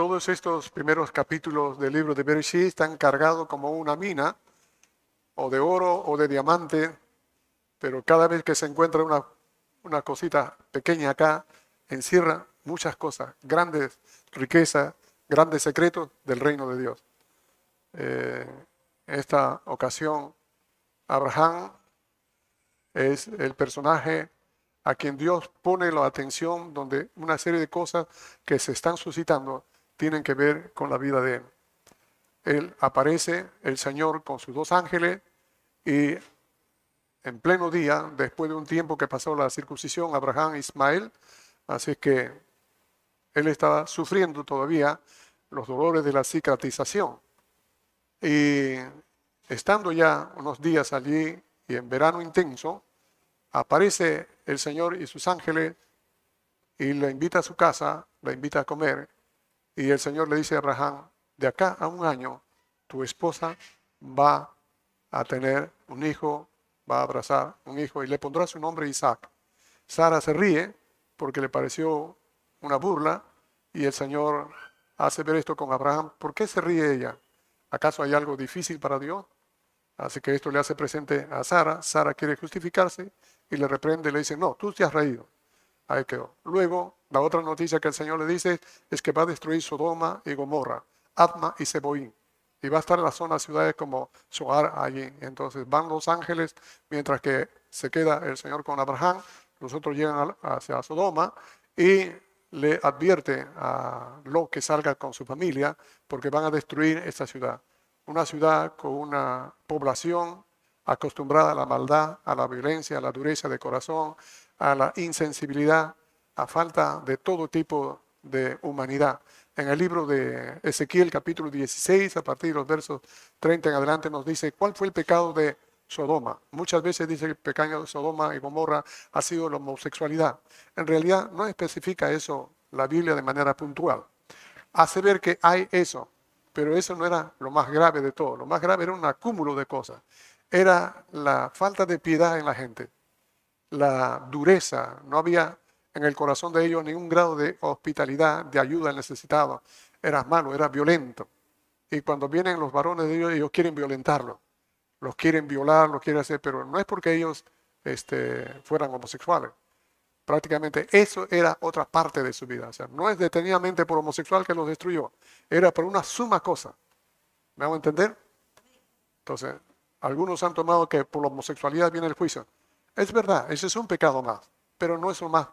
todos estos primeros capítulos del libro de Bereshit están cargados como una mina, o de oro o de diamante, pero cada vez que se encuentra una, una cosita pequeña acá, encierra muchas cosas, grandes riquezas, grandes secretos del reino de Dios. Eh, en esta ocasión, Abraham es el personaje a quien Dios pone la atención donde una serie de cosas que se están suscitando tienen que ver con la vida de él. Él aparece, el Señor, con sus dos ángeles y en pleno día, después de un tiempo que pasó la circuncisión, Abraham e Ismael, así que él estaba sufriendo todavía los dolores de la cicatrización. Y estando ya unos días allí y en verano intenso, aparece el Señor y sus ángeles y le invita a su casa, le invita a comer. Y el Señor le dice a Abraham, de acá a un año, tu esposa va a tener un hijo, va a abrazar un hijo y le pondrá su nombre Isaac. Sara se ríe porque le pareció una burla y el Señor hace ver esto con Abraham. ¿Por qué se ríe ella? ¿Acaso hay algo difícil para Dios? Así que esto le hace presente a Sara. Sara quiere justificarse y le reprende, le dice, no, tú te has reído. Ahí quedó. Luego, la otra noticia que el Señor le dice es que va a destruir Sodoma y Gomorra, Atma y Seboín. Y va a estar en la zona de ciudades como Soar allí. Entonces van los ángeles, mientras que se queda el Señor con Abraham, los otros llegan hacia Sodoma y le advierte a lo que salga con su familia porque van a destruir esta ciudad. Una ciudad con una población acostumbrada a la maldad, a la violencia, a la dureza de corazón, a la insensibilidad, a falta de todo tipo de humanidad. En el libro de Ezequiel capítulo 16, a partir de los versos 30 en adelante, nos dice cuál fue el pecado de Sodoma. Muchas veces dice que el pecado de Sodoma y Gomorra ha sido la homosexualidad. En realidad no especifica eso la Biblia de manera puntual. Hace ver que hay eso, pero eso no era lo más grave de todo. Lo más grave era un acúmulo de cosas era la falta de piedad en la gente, la dureza, no había en el corazón de ellos ningún grado de hospitalidad, de ayuda al necesitado. Era malo, era violento. Y cuando vienen los varones de ellos, ellos quieren violentarlo, los quieren violar, los quieren hacer, pero no es porque ellos este, fueran homosexuales. Prácticamente eso era otra parte de su vida. O sea, no es detenidamente por homosexual que los destruyó, era por una suma cosa. ¿Me hago entender? Entonces, algunos han tomado que por la homosexualidad viene el juicio. Es verdad, ese es un pecado más, pero no es lo más,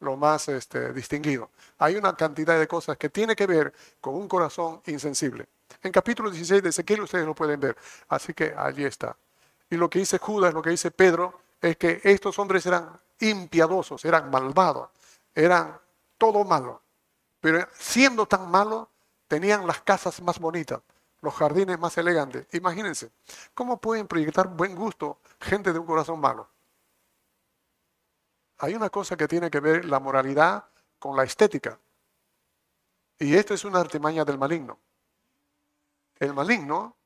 lo más este, distinguido. Hay una cantidad de cosas que tiene que ver con un corazón insensible. En capítulo 16 de Ezequiel ustedes lo pueden ver, así que allí está. Y lo que dice Judas, lo que dice Pedro, es que estos hombres eran impiadosos, eran malvados, eran todo malo. Pero siendo tan malos, tenían las casas más bonitas, los jardines más elegantes. Imagínense, ¿cómo pueden proyectar buen gusto gente de un corazón malo? Hay una cosa que tiene que ver la moralidad con la estética. Y esto es una artimaña del maligno. El maligno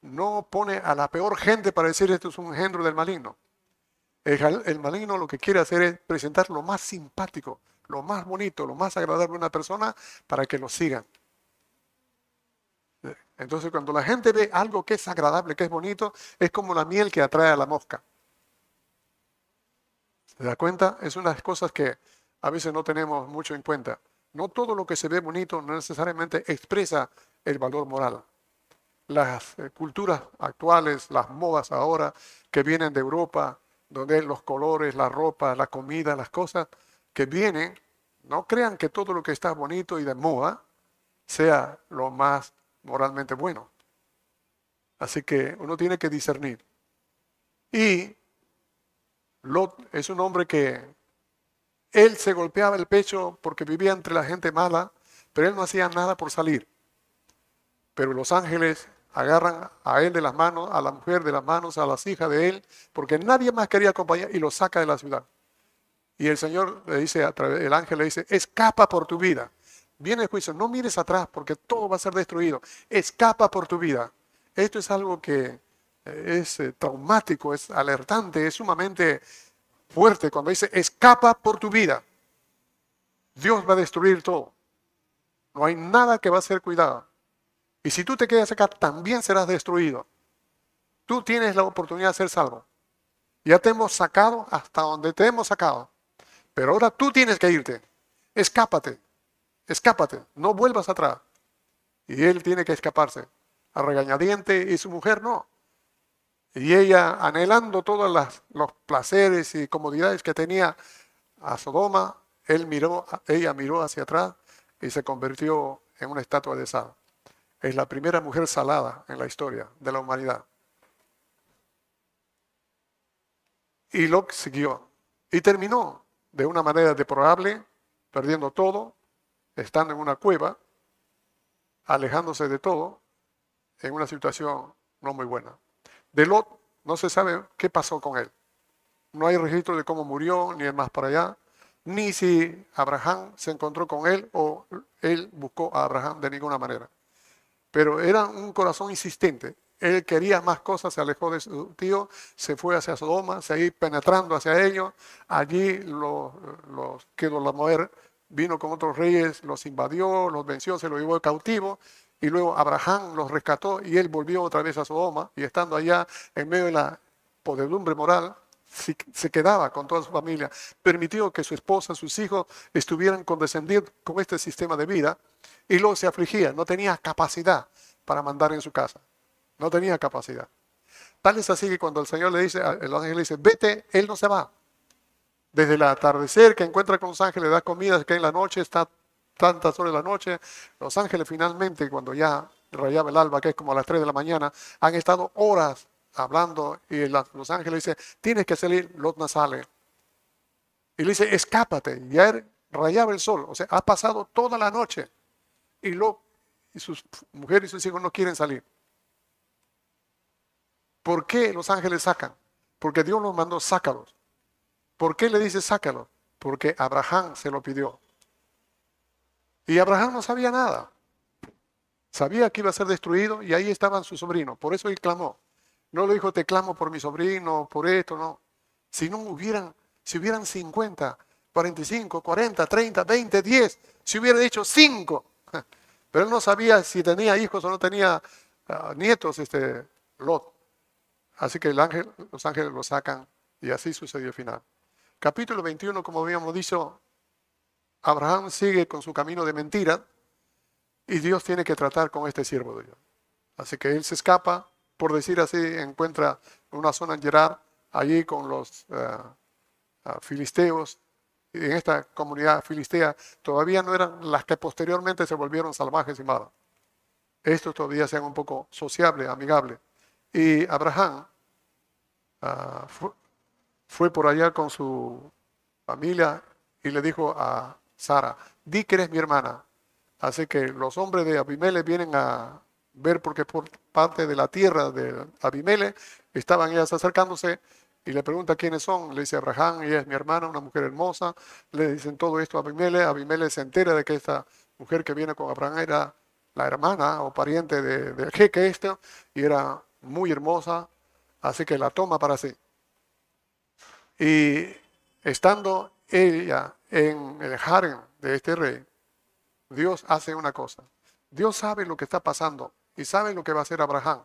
no pone a la peor gente para decir esto es un engendro del maligno. El, el, maligno lo que quiere hacer es presentar lo más simpático, lo más bonito, lo más agradable a una persona para que lo sigan. Entonces cuando la gente ve algo que es agradable, que es bonito, es como la miel que atrae a la mosca. ¿Se da cuenta? Es una de las cosas que a veces no tenemos mucho en cuenta. No todo lo que se ve bonito no necesariamente expresa el valor moral. Las eh, culturas actuales, las modas ahora que vienen de Europa, donde los colores, la ropa, la comida, las cosas que vienen, no crean que todo lo que está bonito y de moda sea lo más moralmente bueno. Así que uno tiene que discernir. Y Lot es un hombre que él se golpeaba el pecho porque vivía entre la gente mala, pero él no hacía nada por salir. Pero los ángeles agarran a él de las manos, a la mujer de las manos, a las hijas de él, porque nadie más quería acompañar y lo saca de la ciudad. Y el Señor le dice, a través, el ángel le dice, escapa por tu vida. Viene el juicio, no mires atrás porque todo va a ser destruido. Escapa por tu vida. Esto es algo que es eh, traumático, es alertante, es sumamente fuerte cuando dice, escapa por tu vida. Dios va a destruir todo. No hay nada que va a ser cuidado. Y si tú te quedas acá, también serás destruido. Tú tienes la oportunidad de ser salvo. Ya te hemos sacado hasta donde te hemos sacado. Pero ahora tú tienes que irte. Escápate. Escápate. No vuelvas atrás. Y él tiene que escaparse. A regañadiente y su mujer no. Y ella, anhelando todos los placeres y comodidades que tenía a Sodoma, él miró, ella miró hacia atrás y se convirtió en una estatua de sal. Es la primera mujer salada en la historia de la humanidad. Y Lot siguió. Y terminó de una manera deplorable, perdiendo todo, estando en una cueva, alejándose de todo, en una situación no muy buena. De Lot no se sabe qué pasó con él. No hay registro de cómo murió, ni más para allá, ni si Abraham se encontró con él o él buscó a Abraham de ninguna manera. Pero era un corazón insistente. Él quería más cosas, se alejó de su tío, se fue hacia Sodoma, seguía penetrando hacia ellos. Allí los, los la mujer, vino con otros reyes, los invadió, los venció, se los llevó cautivo. Y luego Abraham los rescató y él volvió otra vez a Sodoma. Y estando allá en medio de la podedumbre moral, se quedaba con toda su familia, permitió que su esposa, sus hijos estuvieran condescendiendo con este sistema de vida y luego se afligía, no tenía capacidad para mandar en su casa, no tenía capacidad. Tal es así que cuando el Señor le dice, el ángel le dice, vete, él no se va. Desde el atardecer que encuentra con los ángeles, le da comida, que en la noche está tantas horas de la noche, los ángeles finalmente, cuando ya rayaba el alba, que es como a las 3 de la mañana, han estado horas hablando y los ángeles dice, tienes que salir, Lot no sale. Y le dice, escápate. Y ya rayaba el sol, o sea, ha pasado toda la noche. Y Lot y sus mujeres y sus hijos no quieren salir. ¿Por qué los ángeles sacan? Porque Dios los mandó, sácalos. ¿Por qué le dice sácalos? Porque Abraham se lo pidió. Y Abraham no sabía nada. Sabía que iba a ser destruido y ahí estaban sus sobrinos. Por eso él clamó. No le dijo, te clamo por mi sobrino, por esto, no. Si no hubieran, si hubieran 50, 45, 40, 30, 20, 10, si hubiera dicho 5. Pero él no sabía si tenía hijos o no tenía ah, nietos, este Lot. Así que el ángel, los ángeles lo sacan y así sucedió el final. Capítulo 21, como habíamos dicho, Abraham sigue con su camino de mentira y Dios tiene que tratar con este siervo de Dios. Así que él se escapa, por decir así, encuentra una zona en Gerar, allí con los eh, filisteos. Y en esta comunidad filistea todavía no eran las que posteriormente se volvieron salvajes y malas. Estos todavía sean un poco sociables, amigables. Y Abraham ah, fue, por allá con su familia y le dijo a Sara, di que eres mi hermana. Así que los hombres de Abimelech vienen a, ver porque por parte de la tierra de Abimele estaban ellas acercándose y le pregunta quiénes son. Le dice Abraham, ella es mi hermana, una mujer hermosa. Le dicen todo esto a Abimele. Abimele se entera de que esta mujer que viene con Abraham era la hermana o pariente de, de jeque este y era muy hermosa, así que la toma para sí. Y estando ella en el harem de este rey, Dios hace una cosa. Dios sabe lo que está pasando y saben lo que va a hacer Abraham.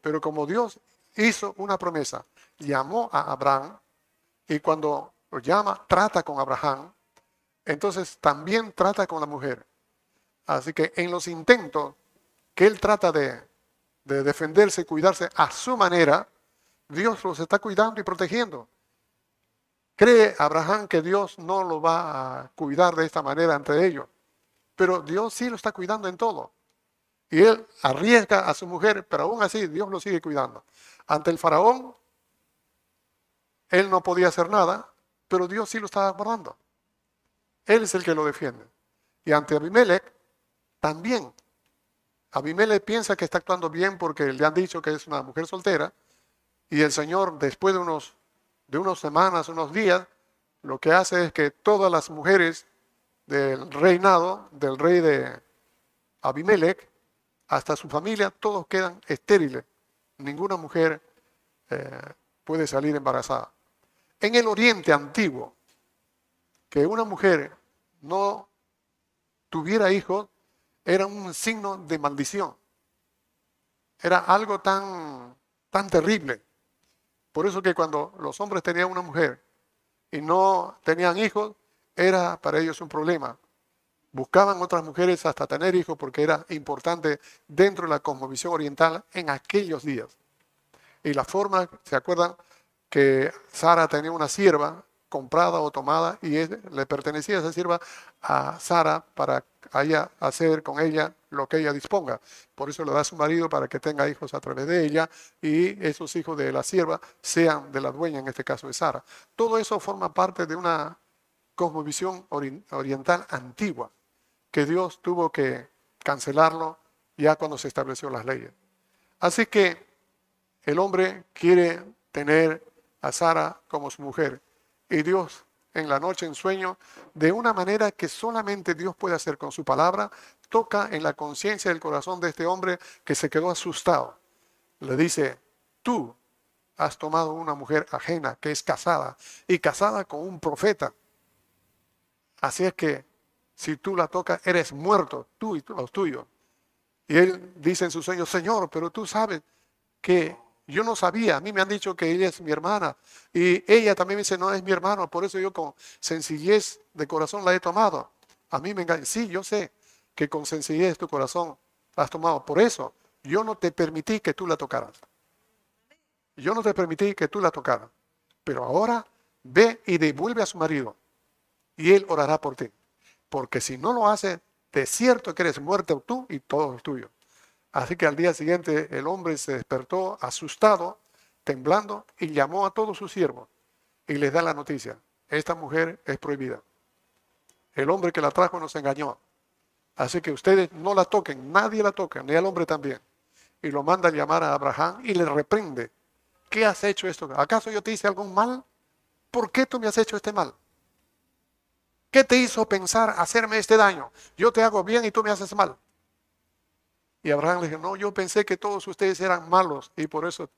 Pero como Dios hizo una promesa, llamó a Abraham y cuando lo llama, trata con Abraham, entonces también trata con la mujer. Así que en los intentos que él trata de, de defenderse y cuidarse a su manera, Dios los está cuidando y protegiendo. ¿Cree Abraham que Dios no lo va a cuidar de esta manera entre ellos? Pero Dios sí lo está cuidando en todo. Y él arriesga a su mujer, pero aún así Dios lo sigue cuidando. Ante el faraón, él no podía hacer nada, pero Dios sí lo estaba guardando. Él es el que lo defiende. Y ante Abimelech, también. Abimelech piensa que está actuando bien porque le han dicho que es una mujer soltera. Y el Señor, después de unos, de unas semanas, unos días, lo que hace es que todas las mujeres del reinado, del rey de Abimelech, hasta su familia, todos quedan estériles. Ninguna mujer eh, puede salir embarazada. En el Oriente antiguo, que una mujer no tuviera hijos era un signo de maldición. Era algo tan, tan terrible. Por eso que cuando los hombres tenían una mujer y no tenían hijos, era para ellos un problema. Buscaban otras mujeres hasta tener hijos porque era importante dentro de la cosmovisión oriental en aquellos días. Y la forma, ¿se acuerdan? Que Sara tenía una sierva comprada o tomada y le pertenecía esa sierva a Sara para hacer con ella lo que ella disponga. Por eso le da a su marido para que tenga hijos a través de ella y esos hijos de la sierva sean de la dueña, en este caso de Sara. Todo eso forma parte de una cosmovisión oriental antigua que Dios tuvo que cancelarlo ya cuando se estableció las leyes. Así que el hombre quiere tener a Sara como su mujer y Dios en la noche en sueño, de una manera que solamente Dios puede hacer con su palabra, toca en la conciencia del corazón de este hombre que se quedó asustado. Le dice, tú has tomado una mujer ajena que es casada y casada con un profeta. Así es que si tú la tocas, eres muerto, tú y los tuyos. Y él dice en su sueño, Señor, pero tú sabes que yo no sabía, a mí me han dicho que ella es mi hermana y ella también me dice, no es mi hermano, por eso yo con sencillez de corazón la he tomado. A mí me engaña, sí, yo sé que con sencillez tu corazón la has tomado, por eso yo no te permití que tú la tocaras. Yo no te permití que tú la tocaras, pero ahora ve y devuelve a su marido y él orará por ti, porque si no lo hace, de cierto que eres muerto tú y todo es tuyo. Así que al día siguiente el hombre se despertó asustado, temblando, y llamó a todos sus siervos y les da la noticia. Esta mujer es prohibida. El hombre que la trajo nos engañó. Así que ustedes no la toquen, nadie la toca, ni al hombre también. Y lo manda a llamar a Abraham y le reprende. ¿Qué has hecho esto? ¿Acaso yo te hice algún mal? ¿Por qué tú me has hecho este mal? ¿Qué te hizo pensar hacerme este daño? Yo te hago bien y tú me haces mal. Y Abraham le dijo, no, yo pensé que todos ustedes eran malos y por eso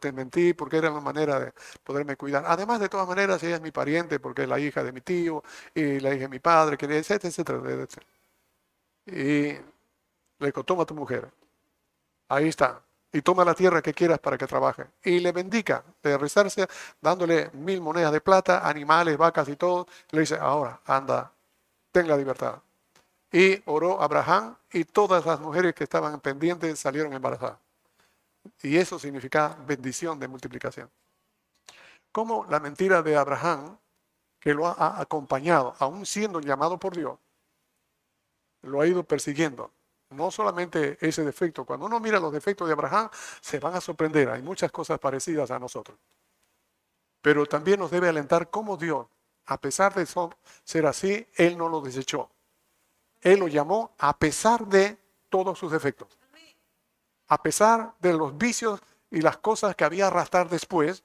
te mentí, porque era la manera de poderme cuidar. Además, de todas maneras, ella es mi pariente porque es la hija de mi tío y la hija de mi padre, etcétera, etcétera, etcétera. Y le dijo, toma tu mujer. Ahí está. Y toma la tierra que quieras para que trabaje. Y le bendica de rezarse, dándole mil monedas de plata, animales, vacas y todo. Le dice, ahora, anda, ten la libertad. Y oró Abraham y todas las mujeres que estaban pendientes salieron embarazadas. Y eso significa bendición de multiplicación. Como la mentira de Abraham, que lo ha acompañado, aún siendo llamado por Dios, lo ha ido persiguiendo. No solamente ese defecto. Cuando uno mira los defectos de Abraham, se van a sorprender. Hay muchas cosas parecidas a nosotros. Pero también nos debe alentar cómo Dios, a pesar de ser así, Él no lo desechó. Él lo llamó a pesar de todos sus defectos. A pesar de los vicios y las cosas que había arrastrar después,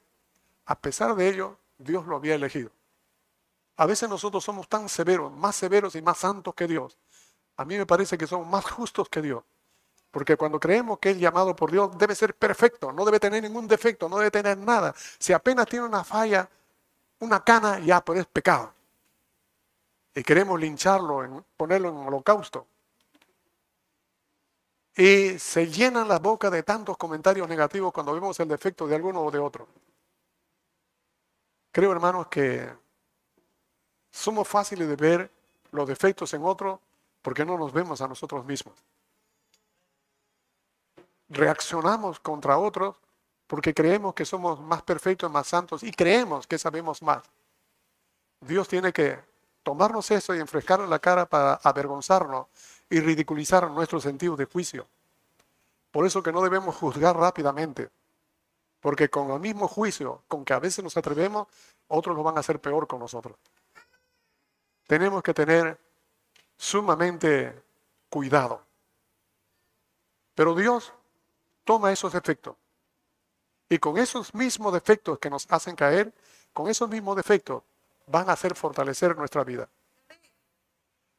a pesar de ello, Dios lo había elegido. A veces nosotros somos tan severos, más severos y más santos que Dios. A mí me parece que somos más justos que Dios. Porque cuando creemos que es llamado por Dios, debe ser perfecto, no debe tener ningún defecto, no debe tener nada. Si apenas tiene una falla, una cana, ya, pues es pecado y queremos lincharlo, ponerlo en holocausto. Y se llenan la boca de tantos comentarios negativos cuando vemos el defecto de alguno o de otro. Creo, hermanos, que somos fáciles de ver los defectos en otro porque no nos vemos a nosotros mismos. Reaccionamos contra otros porque creemos que somos más perfectos, más santos y creemos que sabemos más. Dios tiene que tomarnos eso y enfrescarlo en la cara para avergonzarnos y ridiculizar nuestro sentido de juicio. Por eso que no debemos juzgar rápidamente, porque con el mismo juicio con que a veces nos atrevemos, otros lo van a hacer peor con nosotros. Tenemos que tener sumamente cuidado. Pero Dios toma esos defectos y con esos mismos defectos que nos hacen caer, con esos mismos defectos van a hacer fortalecer nuestra vida.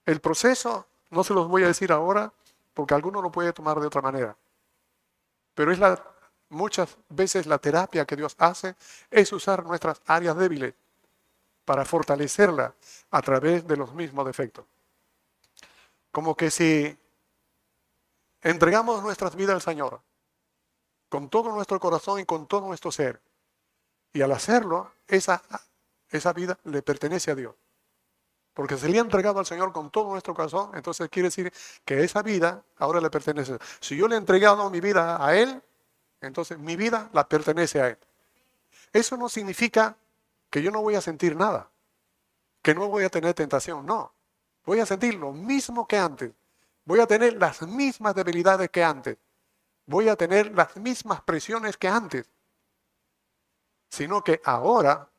El proceso, no se los voy a decir ahora, porque alguno lo puede tomar de otra manera. Pero es muchas veces la terapia que Dios hace es usar nuestras áreas débiles para fortalecerla a través de los mismos defectos. Como que si entregamos nuestras vidas al Señor, con todo nuestro corazón y con todo nuestro ser. Y al hacerlo, esa, esa vida le pertenece a Dios. Porque se le ha entregado al Señor con todo nuestro corazón, entonces quiere decir que esa vida ahora le pertenece. Si yo le he entregado mi vida a Él, entonces mi vida la pertenece a Él. Eso no significa que yo no voy a sentir nada, que no voy a tener tentación, no. Voy a sentir lo mismo que antes. Voy a tener las mismas debilidades que antes. Voy a tener las mismas presiones que antes. Sino que ahora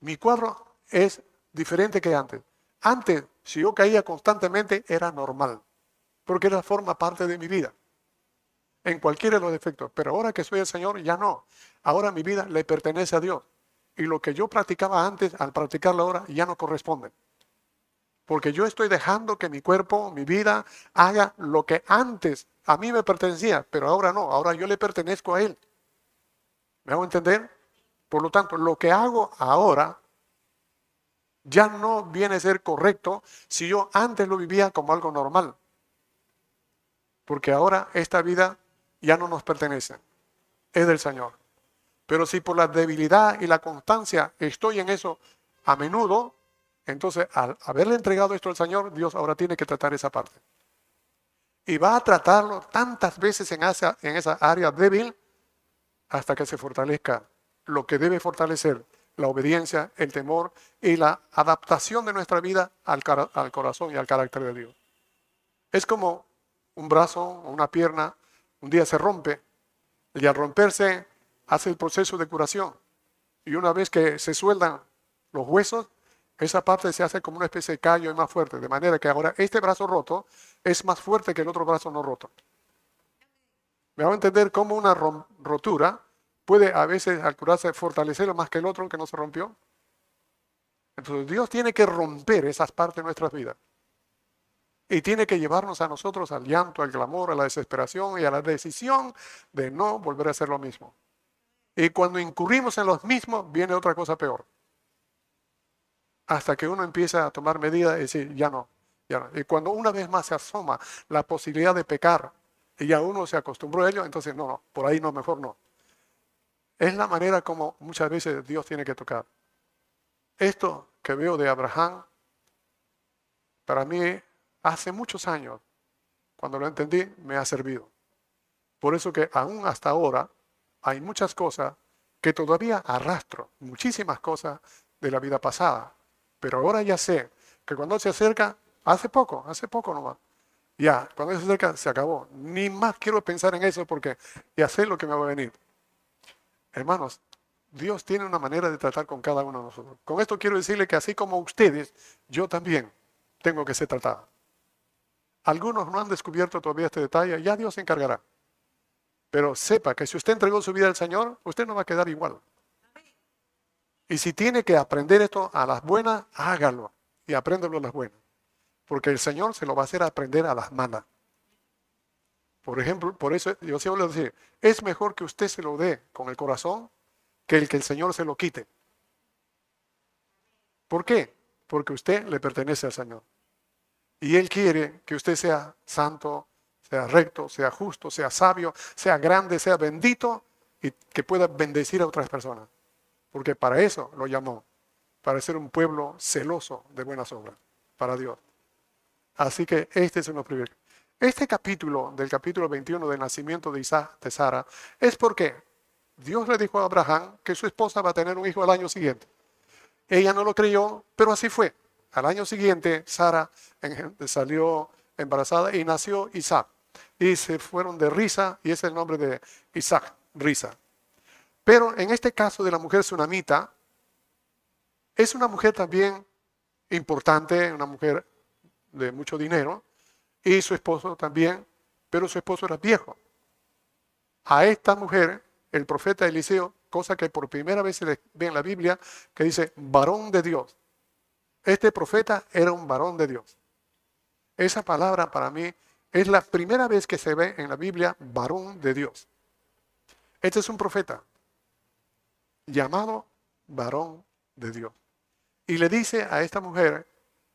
mi cuadro es diferente que antes. Antes, si yo caía constantemente, era normal, porque era forma parte de mi vida, en cualquiera de los defectos. Pero ahora que soy el Señor, ya no. Ahora mi vida le pertenece a Dios. Y lo que yo practicaba antes, al practicarlo ahora, ya no corresponde. Porque yo estoy dejando que mi cuerpo, mi vida, haga lo que antes a mí me pertenecía, pero ahora no, ahora yo le pertenezco a Él. ¿Me hago entender? Por lo tanto, lo que hago ahora ya no viene a ser correcto si yo antes lo vivía como algo normal. Porque ahora esta vida ya no nos pertenece, es del Señor. Pero si por la debilidad y la constancia estoy en eso a menudo, entonces al haberle entregado esto al Señor, Dios ahora tiene que tratar esa parte. Y va a tratarlo tantas veces en esa, en esa área débil hasta que se fortalezca lo que debe fortalecer la obediencia, el temor y la adaptación de nuestra vida al, corazón y al carácter de Dios. Es como un brazo o una pierna, un día se rompe y al romperse hace el proceso de curación. Y una vez que se sueldan los huesos, esa parte se hace como una especie de callo y más fuerte. De manera que ahora este brazo roto es más fuerte que el otro brazo no roto. Me hago entender cómo una rotura puede a veces al curarse fortalecerlo más que el otro que no se rompió. Entonces Dios tiene que romper esas partes de nuestras vidas. Y tiene que llevarnos a nosotros al llanto, al clamor, a la desesperación y a la decisión de no volver a hacer lo mismo. Y cuando incurrimos en los mismos, viene otra cosa peor. Hasta que uno empieza a tomar medidas y decir, ya no, ya no. Y cuando una vez más se asoma la posibilidad de pecar y ya uno se acostumbró a ello, entonces no, no, por ahí no, mejor no. Es la manera como muchas veces Dios tiene que tocar. Esto que veo de Abraham, para mí hace muchos años, cuando lo entendí, me ha servido. Por eso que aún hasta ahora hay muchas cosas que todavía arrastro, muchísimas cosas de la vida pasada. Pero ahora ya sé que cuando se acerca, hace poco, hace poco nomás, ya, cuando se acerca, se acabó. Ni más quiero pensar en eso porque ya sé lo que me va a venir. Hermanos, Dios tiene una manera de tratar con cada uno de nosotros. Con esto quiero decirle que así como ustedes, yo también tengo que ser tratado. Algunos no han descubierto todavía este detalle, ya Dios se encargará. Pero sepa que si usted entregó su vida al Señor, usted no va a quedar igual. Y si tiene que aprender esto a las buenas, hágalo y apréndelo a las buenas. Porque el Señor se lo va a hacer aprender a las malas. Por ejemplo, por eso yo siempre le decir, es mejor que usted se lo dé con el corazón que el que el Señor se lo quite. ¿Por qué? Porque usted le pertenece al Señor. Y Él quiere que usted sea santo, sea recto, sea justo, sea sabio, sea grande, sea bendito y que pueda bendecir a otras personas. Porque para eso lo llamó, para ser un pueblo celoso de buenas obras, para Dios. Así que este es uno privilegio. Este capítulo, del capítulo 21 del nacimiento de Isaac de Sara, es porque Dios le dijo a Abraham que su esposa va a tener un hijo al año siguiente. Ella no lo creyó, pero así fue. Al año siguiente, Sara salió embarazada y nació Isaac. Y se fueron de risa, y es el nombre de Isaac, risa. Pero en este caso de la mujer tsunamita, es una mujer también importante, una mujer de mucho dinero, y su esposo también, pero su esposo era viejo. A esta mujer, el profeta Eliseo, cosa que por primera vez se ve en la Biblia, que dice varón de Dios. Este profeta era un varón de Dios. Esa palabra para mí es la primera vez que se ve en la Biblia varón de Dios. Este es un profeta llamado varón de Dios. Y le dice a esta mujer,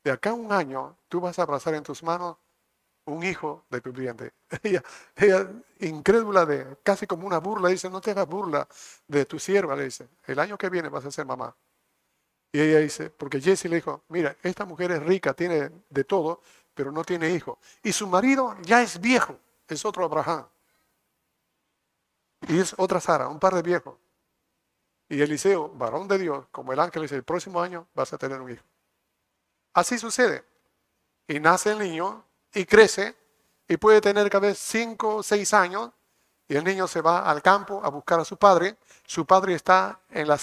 de acá a un año tú vas a abrazar en tus manos un hijo de tu vientre. Ella, ella, incrédula de, casi como una burla, dice, no te hagas burla de tu sierva, le dice, el año que viene vas a ser mamá. Y ella dice, porque Jesse le dijo, mira, esta mujer es rica, tiene de todo, pero no tiene hijo. Y su marido ya es viejo, es otro Abraham. Y es otra Sara, un par de viejos. Y Eliseo, varón de Dios, como el ángel dice, el próximo año vas a tener un hijo. Así sucede. Y nace el niño y crece y puede tener cada vez cinco o seis años y el niño se va al campo a buscar a su padre. Su padre está en, la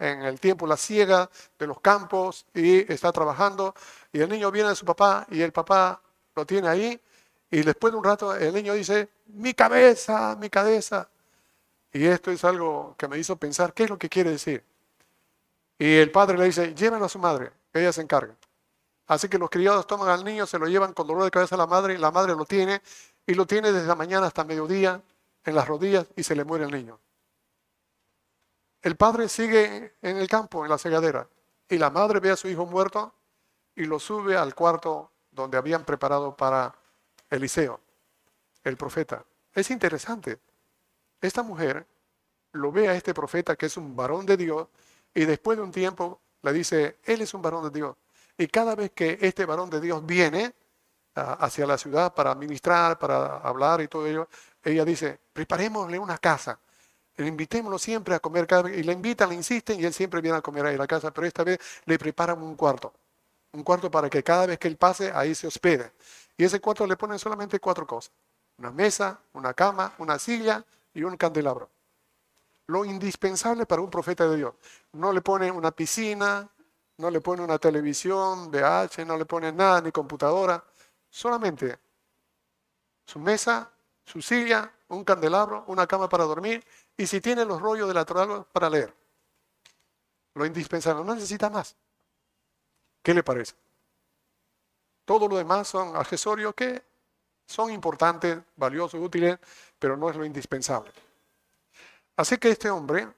en el tiempo, la ciega de los campos y está trabajando. Y el niño viene de su papá y el papá lo tiene ahí. Y después de un rato el niño dice, mi cabeza, mi cabeza. Y esto es algo que me hizo pensar, ¿qué es lo que quiere decir? Y el padre le dice, llévenlo a su madre, ella se encarga. Así que los criados toman al niño, se lo llevan con dolor de cabeza a la madre, la madre lo tiene, y lo tiene desde la mañana hasta mediodía en las rodillas y se le muere el niño. El padre sigue en el campo, en la segadera, y la madre ve a su hijo muerto y lo sube al cuarto donde habían preparado para Eliseo, el profeta. Es interesante. Esta mujer lo ve a este profeta que es un varón de Dios y después de un tiempo le dice, él es un varón de Dios. Y cada vez que este varón de Dios viene ah, hacia la ciudad para ministrar, para hablar y todo ello, ella dice, preparémosle una casa, invitémoslo siempre a comer, y le invitan, le insisten y él siempre viene a comer ahí en la casa, pero esta vez le preparan un cuarto, un cuarto para que cada vez que él pase ahí se hospede. Y ese cuarto le ponen solamente cuatro cosas, una mesa, una cama, una silla y un candelabro. Lo indispensable para un profeta de Dios. No le ponen una piscina, no le ponen una televisión, VH, no le ponen nada, ni computadora, solamente su mesa, su silla, un candelabro, una cama para dormir y si tiene los rollos de la Torah para leer. Lo indispensable, no necesita más. ¿Qué le parece? Todo lo demás son accesorios que son importantes, valiosos, útiles, pero no es lo indispensable. Así que este hombre,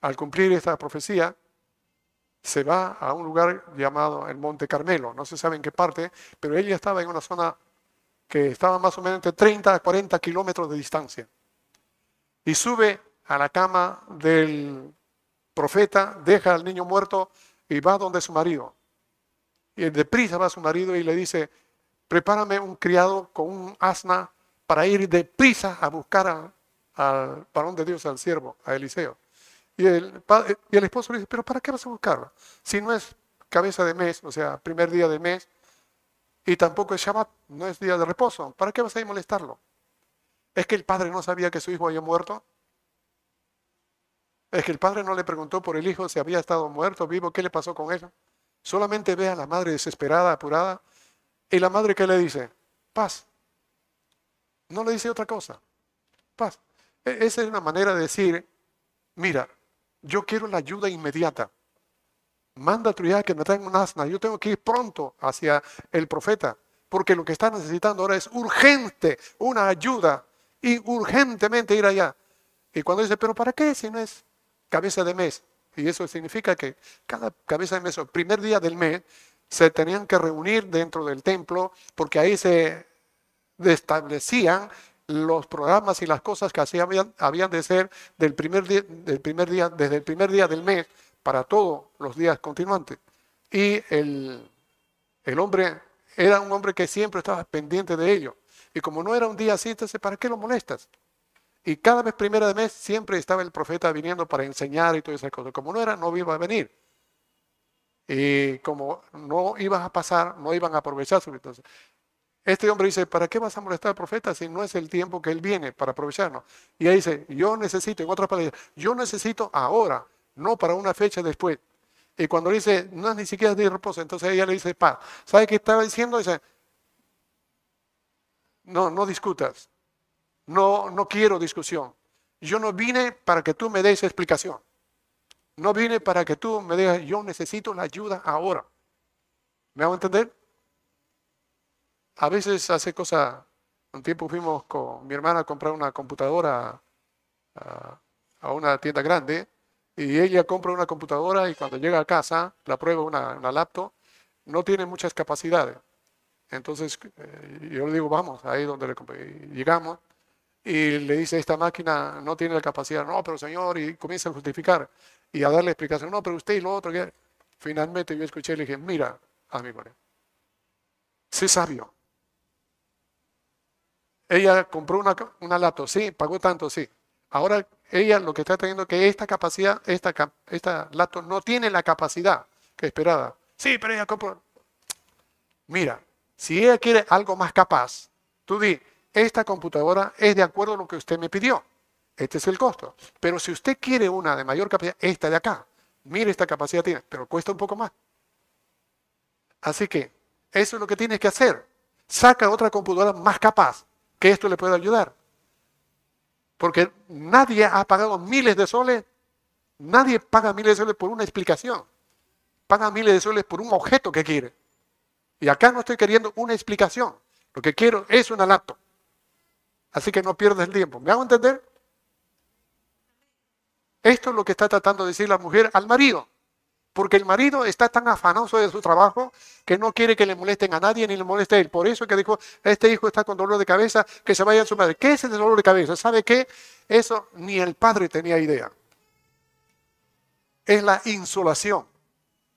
al cumplir esta profecía, se va a un lugar llamado el Monte Carmelo. No se sabe en qué parte, pero ella estaba en una zona que estaba más o menos entre 30 a 40 kilómetros de distancia. Y sube a la cama del profeta, deja al niño muerto y va donde su marido. Y deprisa va su marido y le dice, prepárame un criado con un asna para ir deprisa a buscar al, al varón de Dios, al siervo, a Eliseo. Y el, y el esposo le dice, pero ¿para qué vas a buscarlo? Si no es cabeza de mes, o sea, primer día de mes, y tampoco es Shabbat, no es día de reposo, ¿para qué vas a ir a molestarlo? ¿Es que el padre no sabía que su hijo había muerto? ¿Es que el padre no le preguntó por el hijo si había estado muerto, vivo, qué le pasó con eso? Solamente ve a la madre desesperada, apurada, y la madre que le dice, paz. No le dice otra cosa, paz. E-, esa es una manera de decir, mira, yo quiero la ayuda inmediata. Manda a tu hija que me traiga un asna. Yo tengo que ir pronto hacia el profeta, porque lo que está necesitando ahora es urgente, una ayuda, y urgentemente ir allá. Y cuando dice, pero ¿para qué si no es cabeza de mes? Y eso significa que cada cabeza de mes, o primer día del mes, se tenían que reunir dentro del templo, porque ahí se establecían los programas y las cosas que así habían, de ser del primer, día, del primer día, desde el primer día del mes para todos los días continuantes. Y el, el hombre era un hombre que siempre estaba pendiente de ello. Y como no era un día así, entonces, ¿para qué lo molestas? Y cada vez primera de mes siempre estaba el profeta viniendo para enseñar y todas esas cosas. Como no era, no iba a venir. Y como no iban a pasar, no iban a aprovechar. Entonces, este hombre dice, ¿para qué vas a molestar al profeta si no es el tiempo que él viene para aprovecharnos? Y ahí dice, yo necesito, en otras palabras, yo necesito ahora, no para una fecha después. Y cuando dice, no es ni siquiera de reposo, entonces ella le dice, pa, ¿sabe qué estaba diciendo? Dice, no, no discutas, no, no quiero discusión. Yo no vine para que tú me des explicación. No vine para que tú me digas, yo necesito la ayuda ahora. ¿Me hago entender? A veces hace cosa, un tiempo fuimos con mi hermana a comprar una computadora a, una tienda grande y ella compra una computadora y cuando llega a casa la prueba una, laptop, no tiene muchas capacidades. Entonces eh, yo le digo, vamos, ahí donde le llegamos, y le dice, esta máquina no tiene la capacidad, no, pero señor, y comienza a justificar y a darle explicación, no, pero usted y lo otro, que finalmente yo escuché y le dije, mira, amigo, sé sabio. Ella compró una, una sí, pagó tanto, sí. Ahora ella lo que está teniendo es que esta capacidad, esta, esta no tiene la capacidad que esperaba. Sí, pero ella compró. Mira, si ella quiere algo más capaz, tú di, esta computadora es de acuerdo a lo que usted me pidió. Este es el costo. Pero si usted quiere una de mayor capacidad, esta de acá. Mire esta capacidad tiene, pero cuesta un poco más. Así que eso es lo que tienes que hacer. Saca otra computadora más capaz, que esto le pueda ayudar. Porque nadie ha pagado miles de soles, nadie paga miles de soles por una explicación. Paga miles de soles por un objeto que quiere. Y acá no estoy queriendo una explicación. Lo que quiero es una laptop. Así que no pierdas el tiempo. ¿Me hago entender? Esto es lo que está tratando de decir la mujer al marido. Porque el marido está tan afanoso de su trabajo que no quiere que le molesten a nadie ni le moleste a él. Por eso es que dijo, este hijo está con dolor de cabeza, que se vaya a su madre. ¿Qué es el dolor de cabeza? ¿Sabe qué? Eso ni el padre tenía idea. Es la insolación.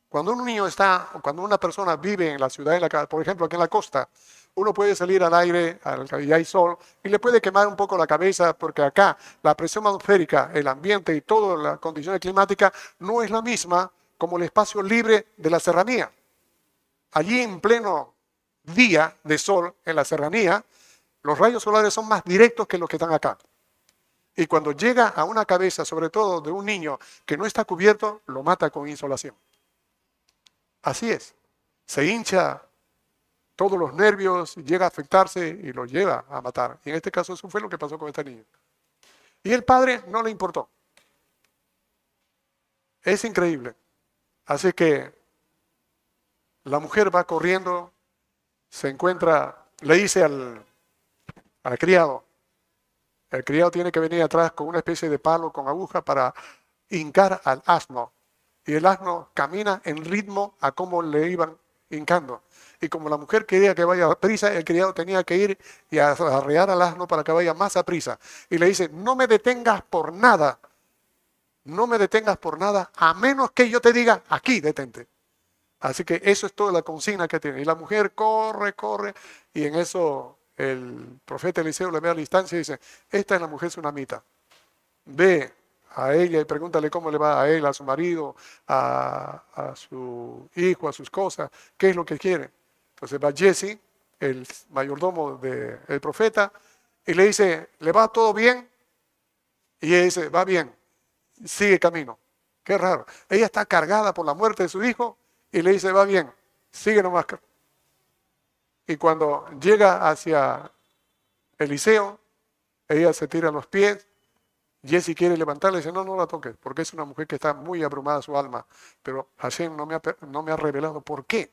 Cuando un niño está, cuando una persona vive en la ciudad, en la, por ejemplo, aquí en la costa, uno puede salir al aire, al y hay sol, y le puede quemar un poco la cabeza, porque acá la presión atmosférica, el ambiente y toda la condición climática no es la misma como el espacio libre de la serranía. Allí en pleno día de sol en la serranía, los rayos solares son más directos que los que están acá. Y cuando llega a una cabeza, sobre todo de un niño que no está cubierto, lo mata con insolación. Así es. Se hincha todos los nervios, llega a afectarse y lo lleva a matar. Y en este caso eso fue lo que pasó con este niño. Y el padre no le importó. Es increíble. Así que la mujer va corriendo, se encuentra, le dice al, al criado, el criado tiene que venir atrás con una especie de palo con aguja para hincar al asno y el asno camina en ritmo a cómo le iban hincando. Y como la mujer quería que vaya a prisa, el criado tenía que ir y arrear al asno para que vaya más a prisa. Y le dice, no me detengas por nada, no me detengas por nada, a menos que yo te diga, aquí detente. Así que eso es toda la consigna que tiene. Y la mujer corre, corre, y en eso el profeta Eliseo le ve a la distancia y dice, esta es la mujer tsunamita. Ve a ella y pregúntale cómo le va a él, a su marido, a, su hijo, a sus cosas, qué es lo que quiere. Entonces va Jesse, el mayordomo del profeta, y le dice, ¿le va todo bien? Y ella dice, va bien, sigue camino. Qué raro. Ella está cargada por la muerte de su hijo y le dice, va bien, sigue nomás. Y cuando llega hacia Eliseo, ella se tira a los pies Jesse quiere levantarla y dice, no, no la toques, porque es una mujer que está muy abrumada su alma, pero Hashem no me ha, no me ha revelado por qué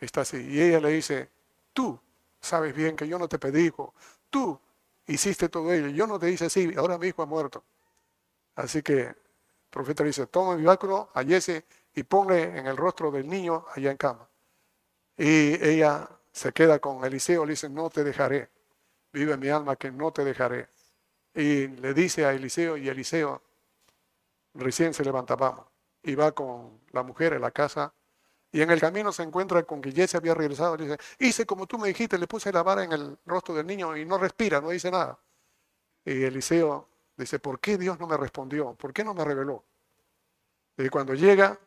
está así. Y ella le dice, tú sabes bien que yo no te pedí hijo, tú hiciste todo ello, yo no te hice así, ahora mi hijo ha muerto. Así que el profeta le dice, toma mi báculo a Jesse y ponle en el rostro del niño allá en cama. Y ella se queda con Eliseo, le dice, no te dejaré, vive mi alma que no te dejaré. Y le dice a Eliseo, y Eliseo recién se levanta, vamos, y va con la mujer a la casa. Y en el camino se encuentra con que Jesse había regresado. Le dice, hice como tú me dijiste, le puse la vara en el rostro del niño y no respira, no dice nada. Y Eliseo dice, ¿por qué Dios no me respondió? ¿Por qué no me reveló? Y cuando llega,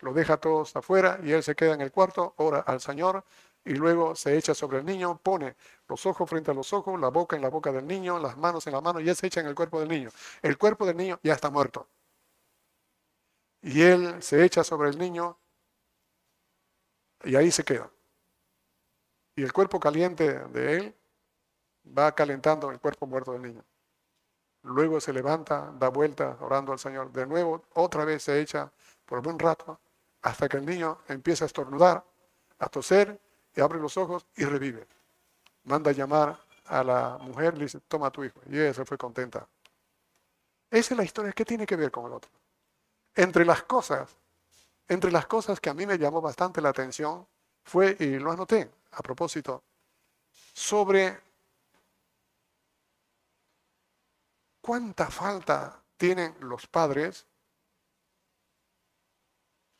lo deja todos afuera y él se queda en el cuarto, ora al Señor y luego se echa sobre el niño, pone los ojos frente a los ojos, la boca en la boca del niño, las manos en la mano y él se echa en el cuerpo del niño. El cuerpo del niño ya está muerto. Y él se echa sobre el niño y ahí se queda. Y el cuerpo caliente de él va calentando el cuerpo muerto del niño. Luego se levanta, da vuelta orando al Señor. De nuevo, otra vez se echa por un buen rato hasta que el niño empieza a estornudar, a toser y abre los ojos y revive. Manda a llamar a la mujer, le dice, toma a tu hijo. Y ella se fue contenta. Esa es la historia. ¿Qué tiene que ver con el otro? Entre las cosas Entre las cosas que a mí me llamó bastante la atención fue, y lo anoté a propósito, sobre cuánta falta tienen los padres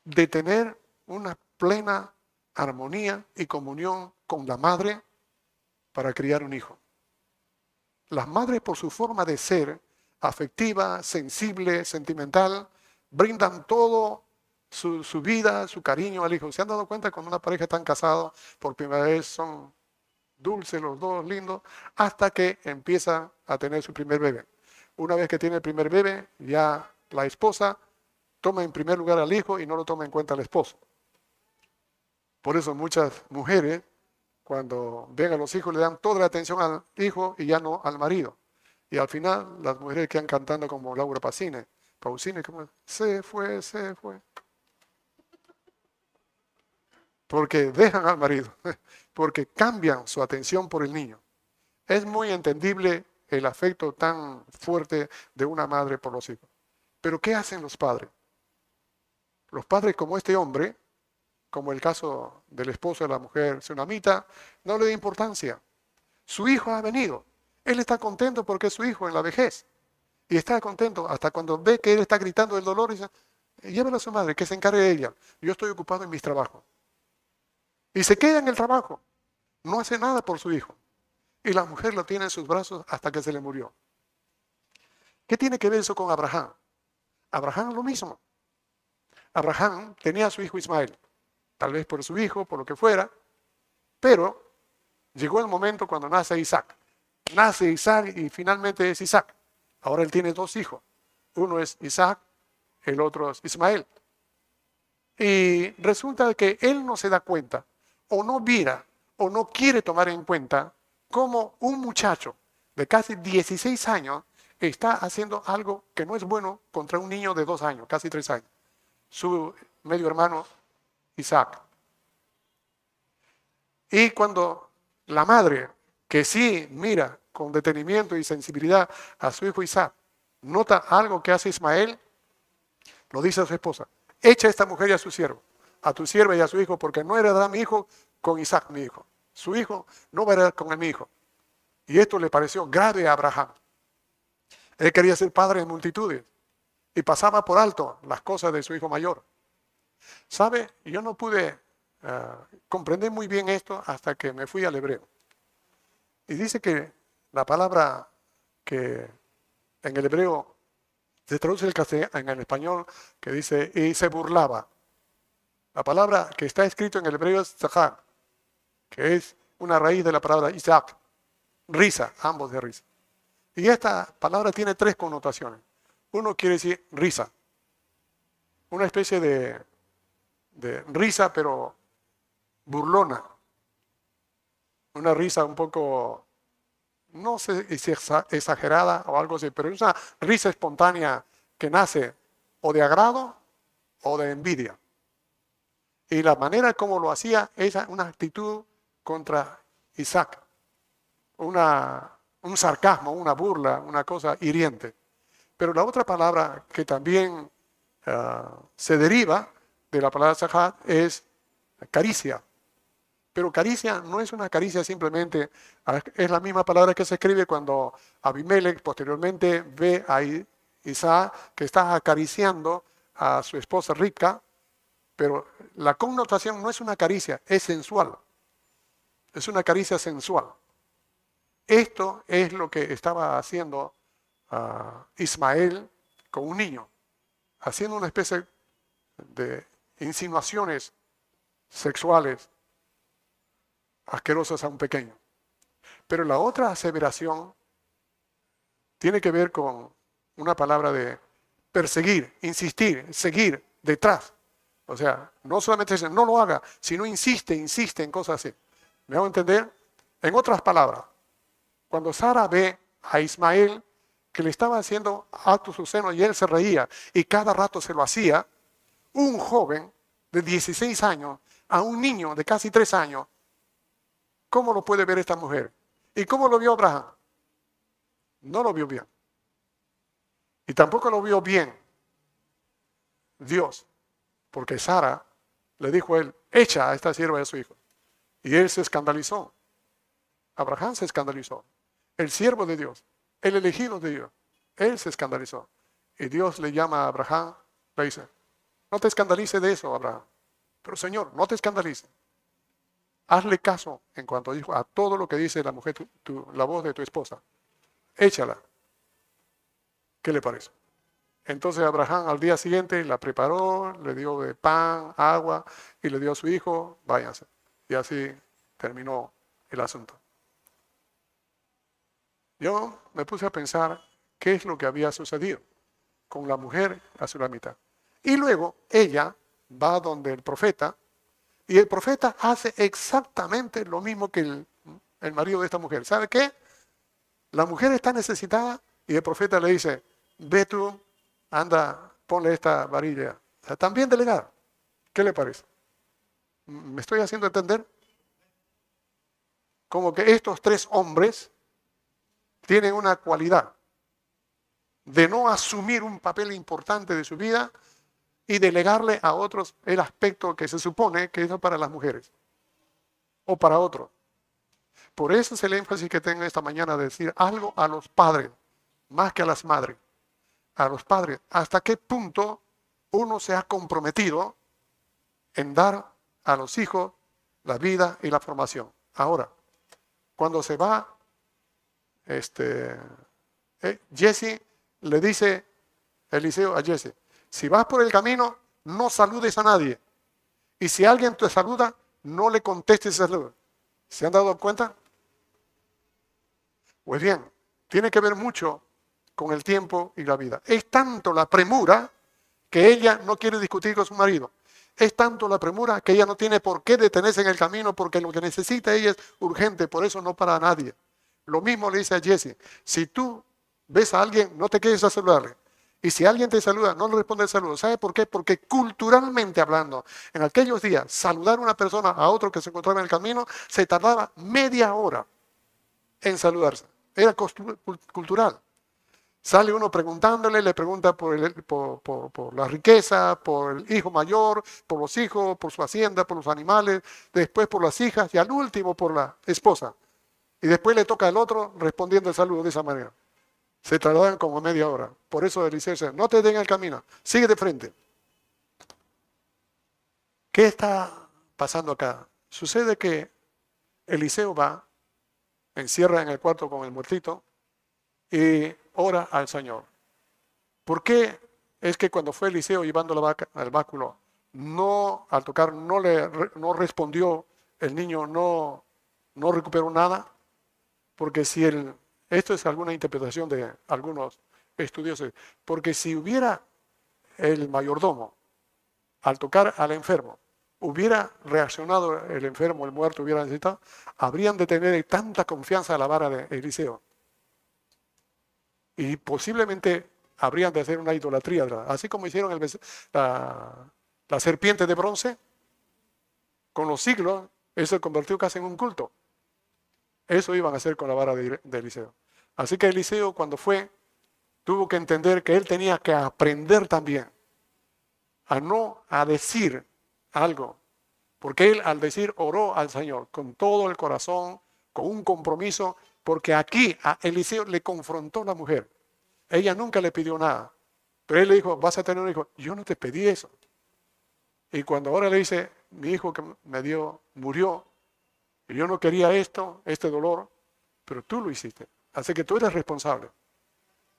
de tener una plena armonía y comunión con la madre para criar un hijo. Las madres por su forma de ser, afectiva, sensible, sentimental, brindan todo su, vida, su cariño al hijo. ¿Se han dado cuenta cuando una pareja está casada por primera vez son dulces los dos, lindos, hasta que empieza a tener su primer bebé? Una vez que tiene el primer bebé, ya la esposa toma en primer lugar al hijo y no lo toma en cuenta el esposo. Por eso muchas mujeres, cuando ven a los hijos, le dan toda la atención al hijo y ya no al marido. Y al final, las mujeres quedan cantando como Laura Pacine, Pausine, como se fue, se fue. Porque dejan al marido, porque cambian su atención por el niño. Es muy entendible el afecto tan fuerte de una madre por los hijos. Pero ¿qué hacen los padres? Los padres como este hombre como el caso del esposo de la mujer tsunamita, no le da importancia. Su hijo ha venido. Él está contento porque es su hijo en la vejez. Y está contento hasta cuando ve que él está gritando del dolor y dice, llévelo a su madre, que se encargue de ella. Yo estoy ocupado en mis trabajos. Y se queda en el trabajo. No hace nada por su hijo. Y la mujer lo tiene en sus brazos hasta que se le murió. ¿Qué tiene que ver eso con Abraham? Abraham lo mismo. Abraham tenía a su hijo Ismael tal vez por su hijo, por lo que fuera, pero llegó el momento cuando nace Isaac. Nace Isaac y finalmente es Isaac. Ahora él tiene dos hijos. Uno es Isaac, el otro es Ismael. Y resulta que él no se da cuenta, o no mira, o no quiere tomar en cuenta cómo un muchacho de casi 16 años está haciendo algo que no es bueno contra un niño de dos años, casi tres años. Su medio hermano Isaac. Y cuando la madre, que sí mira con detenimiento y sensibilidad a su hijo Isaac, nota algo que hace Ismael, lo dice a su esposa, echa a esta mujer y a su siervo, a tu sierva y a su hijo, porque no heredará mi hijo con Isaac mi hijo. Su hijo no va a heredar con mi hijo. Y esto le pareció grave a Abraham. Él quería ser padre de multitudes y pasaba por alto las cosas de su hijo mayor. ¿Sabe? Yo no pude ah, comprender muy bien esto hasta que me fui al hebreo. Y dice que la palabra que en el hebreo se traduce en el español que dice y se burlaba. La palabra que está escrito en el hebreo es zahar, que es una raíz de la palabra Isaac, risa, ambos de risa. Y esta palabra tiene tres connotaciones. Uno quiere decir risa, una especie de de risa, pero burlona. Una risa un poco, no sé si exagerada o algo así, pero es una risa espontánea que nace o de agrado o de envidia. Y la manera como lo hacía es una actitud contra Isaac, un sarcasmo, una burla, una cosa hiriente. Pero la otra palabra que también ah, se deriva de la palabra sahat es caricia. Pero caricia no es una caricia simplemente, es la misma palabra que se escribe cuando Abimelech posteriormente ve a Isaac que está acariciando a su esposa rica, pero la connotación no es una caricia, es sensual. Es una caricia sensual. Esto es lo que estaba haciendo ah, Ismael con un niño, haciendo una especie de insinuaciones sexuales asquerosas a un pequeño. Pero la otra aseveración tiene que ver con una palabra de perseguir, insistir, seguir, detrás. O sea, no solamente dice, no lo haga, sino insiste, insiste en cosas así. ¿Me hago entender? En otras palabras, cuando Sara ve a Ismael que le estaba haciendo acto su seno y él se reía y cada rato se lo hacía, un joven de 16 años a un niño de casi 3 años, ¿cómo lo puede ver esta mujer? ¿Y cómo lo vio Abraham? No lo vio bien. Y tampoco lo vio bien Dios. porque Sara le dijo a él, echa a esta sierva de su hijo. Y él se escandalizó. Abraham se escandalizó. El siervo de Dios, el elegido de Dios, él se escandalizó. Y Dios le llama a Abraham, le dice, no te escandalices de eso, Abraham. Pero Señor, no te escandalices. Hazle caso en cuanto dijo a todo lo que dice la mujer, la voz de tu esposa. Échala. ¿Qué le parece? Entonces Abraham al día siguiente la preparó, le dio de pan, agua y le dio a su hijo, váyanse. Y así terminó el asunto. Yo me puse a pensar qué es lo que había sucedido con la mujer a mitad. Y luego ella va donde el profeta y el profeta hace exactamente lo mismo que el, el marido de esta mujer. ¿Sabe qué? La mujer está necesitada y el profeta le dice, ve tú anda, ponle esta varilla. también delegada. ¿Qué le parece? ¿Me estoy haciendo entender? Como que estos tres hombres tienen una cualidad de no asumir un papel importante de su vida y delegarle a otros el aspecto que se supone que es para las mujeres o para otros. Por eso es el énfasis que tengo esta mañana de decir algo a los padres más que a las madres a los padres hasta qué punto uno se ha comprometido en dar a los hijos la vida y la formación. Ahora, cuando se va, este, eh, Jesse le dice Eliseo a Jesse, si vas por el camino, no saludes a nadie. Y si alguien te saluda, no le contestes saludo. ¿Se han dado cuenta? Pues bien, tiene que ver mucho con el tiempo y la vida. Es tanto la premura que ella no quiere discutir con su marido. Es tanto la premura que ella no tiene por qué detenerse en el camino porque lo que necesita ella es urgente, por eso no para nadie. Lo mismo le dice a Jesse, si tú ves a alguien, no te quedes a saludarle. Y si alguien te saluda, no le responde el saludo. ¿Sabe por qué? Porque culturalmente hablando, en aquellos días, saludar a una persona a otro que se encontraba en el camino se tardaba media hora en saludarse. Era cultural. Sale uno preguntándole, le pregunta por, la riqueza, por el hijo mayor, por los hijos, por su hacienda, por los animales, después por las hijas y al último por la esposa. Y después le toca al otro respondiendo el saludo de esa manera. Se tardan como media hora. Por eso Eliseo dice, no te den el camino, sigue de frente. ¿Qué está pasando acá? Sucede que Eliseo va, encierra en el cuarto con el muertito y ora al Señor. ¿Por qué es que cuando fue Eliseo llevando la vaca al báculo, no, al tocar, no le no respondió, el niño no, no recuperó nada? Porque si el, esto es alguna interpretación de algunos estudiosos, porque si hubiera el mayordomo, al tocar al enfermo, hubiera reaccionado el enfermo, el muerto hubiera necesitado, habrían de tener tanta confianza a la vara de Eliseo y posiblemente habrían de hacer una idolatría, así como hicieron el, la, serpiente de bronce, con los siglos, eso se convirtió casi en un culto. Eso iban a hacer con la vara de, de Eliseo. Así que Eliseo cuando fue, tuvo que entender que él tenía que aprender también a no a decir algo, porque él al decir oró al Señor con todo el corazón, con un compromiso porque aquí a Eliseo le confrontó la mujer. Ella nunca le pidió nada. Pero él le dijo, vas a tener un hijo. Yo no te pedí eso. Y cuando ahora le dice, mi hijo que me dio, murió. Y yo no quería esto, este dolor, pero tú lo hiciste. Así que tú eres responsable.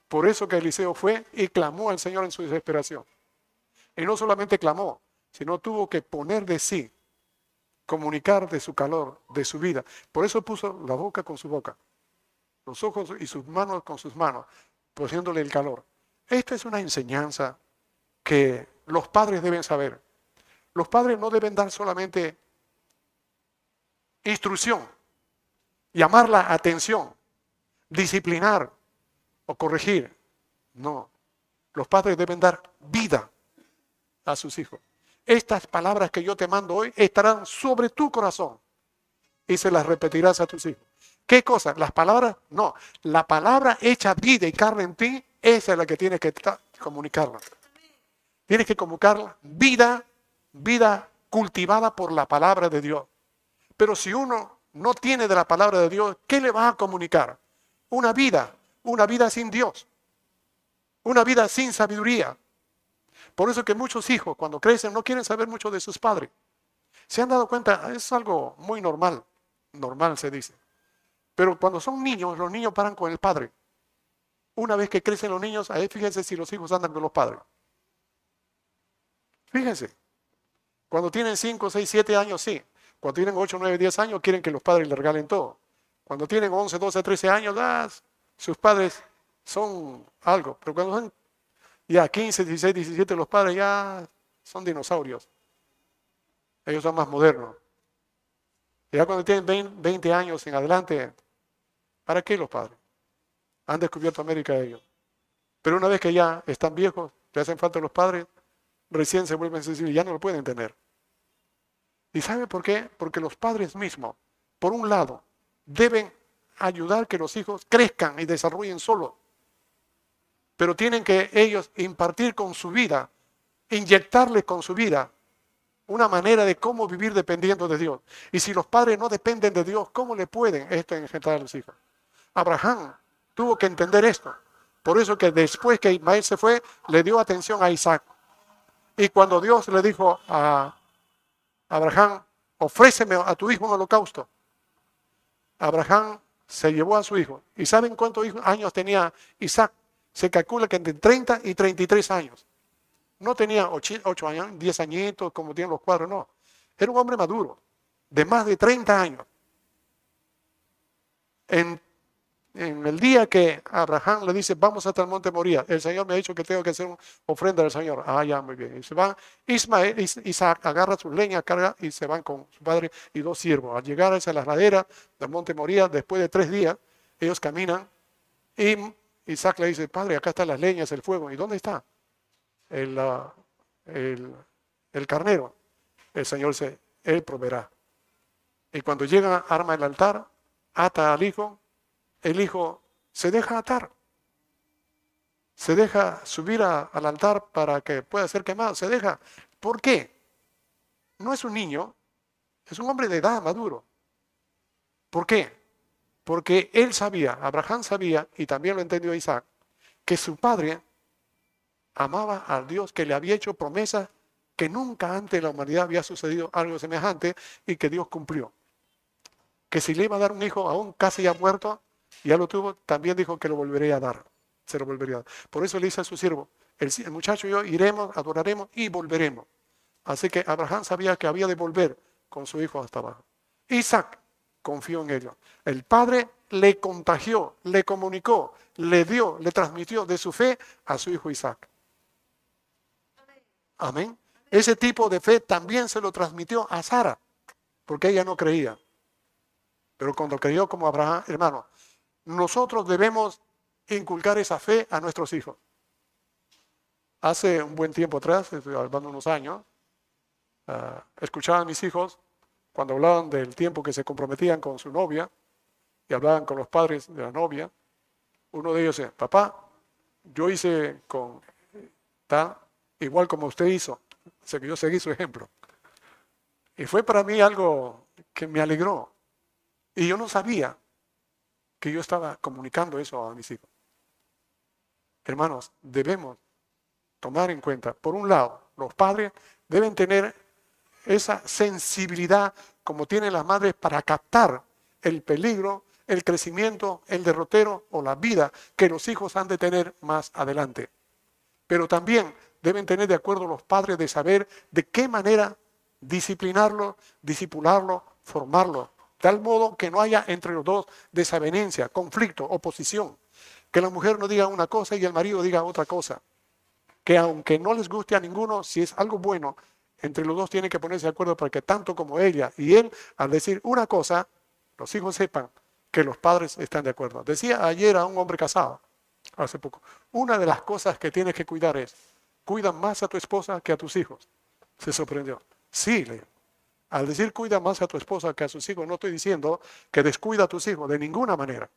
Por eso que Eliseo fue y clamó al Señor en su desesperación. Y no solamente clamó, sino tuvo que poner de sí, comunicar de su calor, de su vida. Por eso puso la boca con su boca los ojos y sus manos con sus manos, produciéndole el calor. Esta es una enseñanza que los padres deben saber. Los padres no deben dar solamente instrucción, llamar la atención, disciplinar o corregir. No, los padres deben dar vida a sus hijos. Estas palabras que yo te mando hoy estarán sobre tu corazón y se las repetirás a tus hijos. ¿Qué cosa? Las palabras, no. La palabra hecha vida y carne en ti, esa es la que tienes que comunicarla. Tienes que comunicarla vida vida cultivada por la palabra de Dios. Pero si uno no tiene de la palabra de Dios, ¿qué le va a comunicar? Una vida, una vida sin Dios, una vida sin sabiduría. Por eso que muchos hijos cuando crecen no quieren saber mucho de sus padres. Se han dado cuenta, es algo muy normal, normal se dice. Pero cuando son niños, los niños paran con el padre. Una vez que crecen los niños, ahí fíjense si los hijos andan con los padres. Fíjense, cuando tienen 5, 6, 7 años, sí. Cuando tienen 8, 9, 10 años, quieren que los padres les regalen todo. Cuando tienen 11, 12, 13 años, ah, sus padres son algo. Pero cuando son ya 15, 16, 17, los padres ya son dinosaurios. Ellos son más modernos. Ya cuando tienen 20 años en adelante, ¿para qué los padres? Han descubierto América ellos. Pero una vez que ya están viejos, le hacen falta los padres, recién se vuelven sensibles ya no lo pueden tener. ¿Y sabe por qué? Porque los padres mismos, por un lado, deben ayudar que los hijos crezcan y desarrollen solos. Pero tienen que ellos impartir con su vida, inyectarles con su vida una manera de cómo vivir dependiendo de Dios. Y si los padres no dependen de Dios, ¿cómo le pueden esto engendrar a los hijos? Abraham tuvo que entender esto. Por eso que después que Ismael se fue, le dio atención a Isaac. Y cuando Dios le dijo a Abraham, ofréceme a tu hijo un holocausto, Abraham se llevó a su hijo. ¿Y saben cuántos años tenía Isaac? Se calcula que entre 30 y 33 años. No tenía 8 años, 10 añitos, como tienen los cuadros, no. Era un hombre maduro, de más de 30 años. En en el día que Abraham le dice, vamos hasta el monte Moría, el Señor me ha dicho que tengo que hacer una ofrenda al Señor. Ah, ya, muy bien. Y se va, Ismael, Isaac agarra su leña, carga y se van con su padre y dos siervos. Al llegar a esa ladera del monte Moría, después de tres días, ellos caminan y Isaac le dice, padre, acá están las leñas, el fuego. ¿Y dónde está? El, el, el carnero. El Señor se, Él proveerá. Y cuando llega, arma el altar, ata al hijo el hijo se deja atar, se deja subir al altar para que pueda ser quemado, se deja. ¿Por qué? No es un niño, es un hombre de edad maduro. ¿Por qué? Porque él sabía, Abraham sabía, y también lo entendió Isaac, que su padre amaba al Dios que le había hecho promesas que nunca antes en la humanidad había sucedido algo semejante y que Dios cumplió. Que si le iba a dar un hijo aún casi ya muerto, ya lo tuvo, también dijo que lo volvería a dar. Se lo volvería a dar. Por eso le dice a su siervo, el, muchacho y yo iremos, adoraremos y volveremos. Así que Abraham sabía que había de volver con su hijo hasta abajo. Isaac confió en ello. El padre le contagió, le comunicó, le dio, le transmitió de su fe a su hijo Isaac. Amén. Ese tipo de fe también se lo transmitió a Sara, porque ella no creía. Pero cuando creyó como Abraham, hermano, nosotros debemos inculcar esa fe a nuestros hijos. Hace un buen tiempo atrás, hablando unos años, uh, escuchaba a mis hijos cuando hablaban del tiempo que se comprometían con su novia y hablaban con los padres de la novia. Uno de ellos decía, papá, yo hice con tal, igual como usted hizo. Yo seguí su ejemplo. Y fue para mí algo que me alegró. Y yo no sabía que yo estaba comunicando eso a mis hijos. Hermanos, debemos tomar en cuenta, por un lado, los padres deben tener esa sensibilidad como tienen las madres para captar el peligro, el crecimiento, el derrotero o la vida que los hijos han de tener más adelante. Pero también deben tener de acuerdo los padres de saber de qué manera disciplinarlo, disipularlo, formarlo, tal modo que no haya entre los dos desavenencia, conflicto, oposición. Que la mujer no diga una cosa y el marido diga otra cosa. Que aunque no les guste a ninguno, si es algo bueno, entre los dos tienen que ponerse de acuerdo para que tanto como ella y él, al decir una cosa, los hijos sepan que los padres están de acuerdo. Decía ayer a un hombre casado, hace poco, una de las cosas que tienes que cuidar es, cuida más a tu esposa que a tus hijos. Se sorprendió. Sí, le al decir cuida más a tu esposa que a sus hijos, no estoy diciendo que descuida a tus hijos de ninguna manera.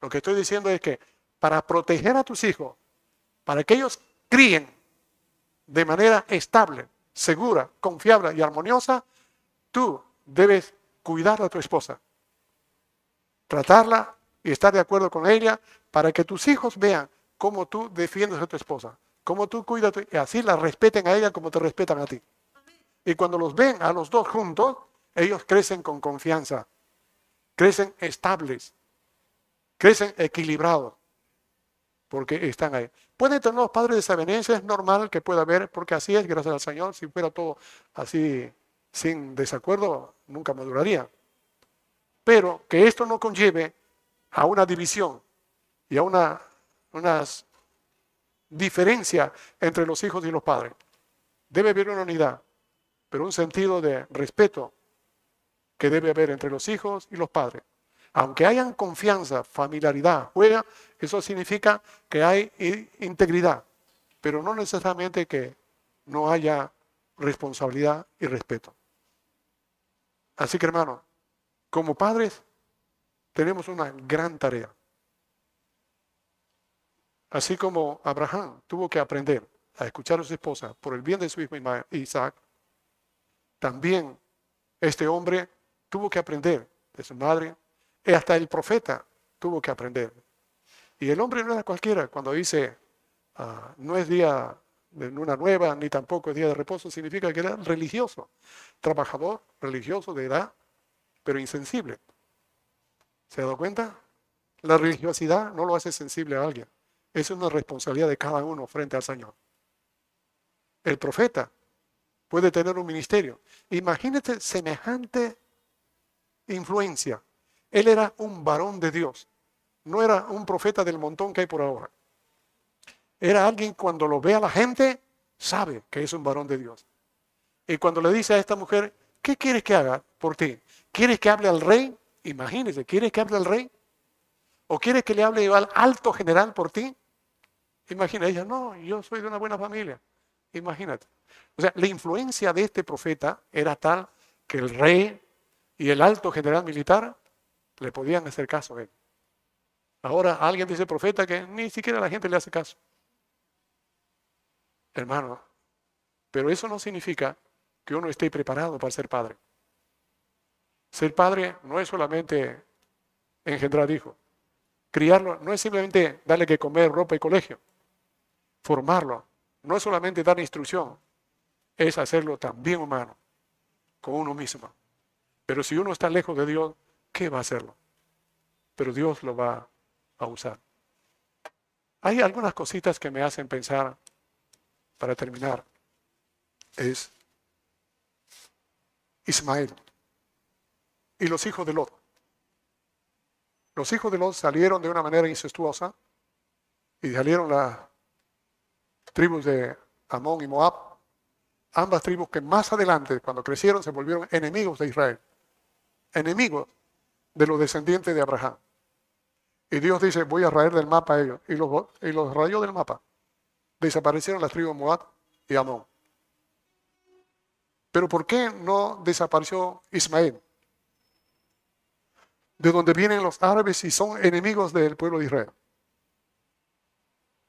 Lo que estoy diciendo es que para proteger a tus hijos, para que ellos críen de manera estable, segura, confiable y armoniosa, tú debes cuidar a tu esposa, tratarla y estar de acuerdo con ella para que tus hijos vean cómo tú defiendes a tu esposa, cómo tú cuidas y así la respeten a ella como te respetan a ti. Y cuando los ven a los dos juntos, ellos crecen con confianza, crecen estables, crecen equilibrados, porque están ahí. Pueden tener los padres desavenencias, es normal que pueda haber, porque así es, gracias al Señor. Si fuera todo así sin desacuerdo, nunca maduraría. Pero que esto no conlleve a una división y a una unas diferencia entre los hijos y los padres. Debe haber una unidad, pero un sentido de respeto que debe haber entre los hijos y los padres. Aunque hayan confianza, familiaridad, juega, eso significa que hay integridad, pero no necesariamente que no haya responsabilidad y respeto. Así que hermano, como padres tenemos una gran tarea. Así como Abraham tuvo que aprender a escuchar a su esposa por el bien de su hijo Isaac, también este hombre tuvo que aprender de su madre, y hasta el profeta tuvo que aprender. Y el hombre no era cualquiera cuando dice, ah, no es día de luna nueva, ni tampoco es día de reposo, significa que era religioso, trabajador, religioso de edad, pero insensible. ¿Se ha dado cuenta? La religiosidad no lo hace sensible a alguien. Es una responsabilidad de cada uno frente al Señor. El profeta puede tener un ministerio. Imagínate semejante influencia. Él era un varón de Dios. No era un profeta del montón que hay por ahora. Era alguien cuando lo ve a la gente, sabe que es un varón de Dios. Y cuando le dice a esta mujer, ¿qué quieres que haga por ti? ¿Quieres que hable al rey? Imagínese, ¿quieres que hable al rey? ¿O quieres que le hable al alto general por ti? Imagina, ella, no, yo soy de una buena familia. Imagínate. O sea, la influencia de este profeta era tal que el rey y el alto general militar le podían hacer caso a él. Ahora alguien dice profeta que ni siquiera la gente le hace caso. Hermano, pero eso no significa que uno esté preparado para ser padre. Ser padre no es solamente engendrar hijos. Criarlo no es simplemente darle que comer, ropa y colegio formarlo. No es solamente dar instrucción, es hacerlo también humano, con uno mismo. Pero si uno está lejos de Dios, ¿qué va a hacerlo? Pero Dios lo va a usar. Hay algunas cositas que me hacen pensar, para terminar, es Ismael y los hijos de Lot. Los hijos de Lot salieron de una manera incestuosa y salieron la, tribus de Amón y Moab, ambas tribus que más adelante, cuando crecieron, se volvieron enemigos de Israel, enemigos de los descendientes de Abraham. Y Dios dice, voy a raer del mapa a ellos. Y los, y los rayó del mapa. Desaparecieron las tribus Moab y Amón. Pero ¿por qué no desapareció Ismael? De donde vienen los árabes y son enemigos del pueblo de Israel.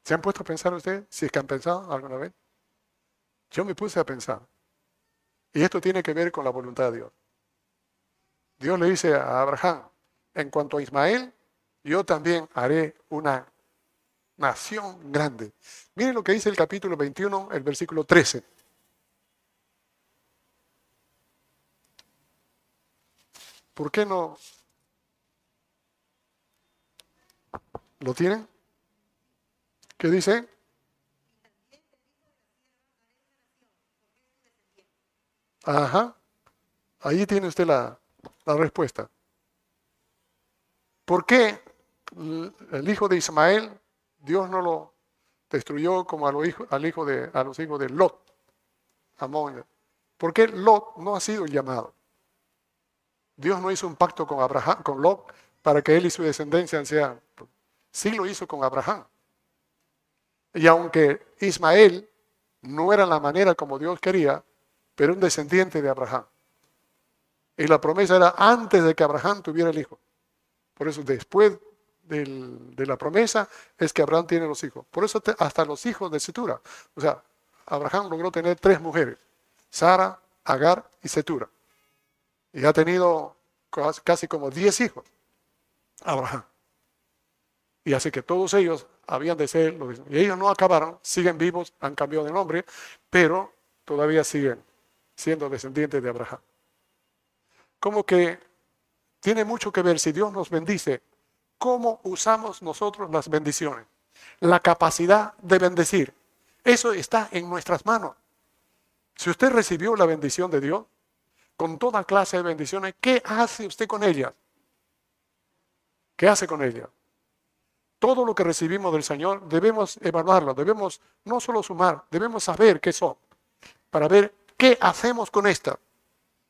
¿Se han puesto a pensar ustedes? Si es que han pensado alguna vez. Yo me puse a pensar. Y esto tiene que ver con la voluntad de Dios. Dios le dice a Abraham, en cuanto a Ismael, yo también haré una nación grande. Miren lo que dice el capítulo 21, el versículo 13. ¿Por qué no? ¿Lo tienen? ¿Qué dice? Ajá. Ahí tiene usted la, respuesta. ¿Por qué el hijo de Ismael, Dios no lo destruyó como a, al hijo de, a los hijos de Lot? Amón. ¿Por qué Lot no ha sido llamado? Dios no hizo un pacto con Abraham, con Lot, para que él y su descendencia sean. Sí lo hizo con Abraham. Y aunque Ismael no era la manera como Dios quería, pero un descendiente de Abraham. Y la promesa era antes de que Abraham tuviera el hijo. Por eso después de la promesa es que Abraham tiene los hijos. Por eso hasta los hijos de Setura. O sea, Abraham logró tener tres mujeres. Sara, Agar y Setura. Y ha tenido casi como 10 hijos, Abraham. Y así que todos ellos habían de ser lo mismo. Y ellos no acabaron, siguen vivos, han cambiado de nombre, pero todavía siguen siendo descendientes de Abraham. Como que tiene mucho que ver si Dios nos bendice, cómo usamos nosotros las bendiciones, la capacidad de bendecir. Eso está en nuestras manos. Si usted recibió la bendición de Dios, con toda clase de bendiciones, ¿qué hace usted con ellas? ¿Qué hace con ellas? Todo lo que recibimos del Señor debemos evaluarlo, debemos no solo sumar, debemos saber qué son, para ver qué hacemos con esta.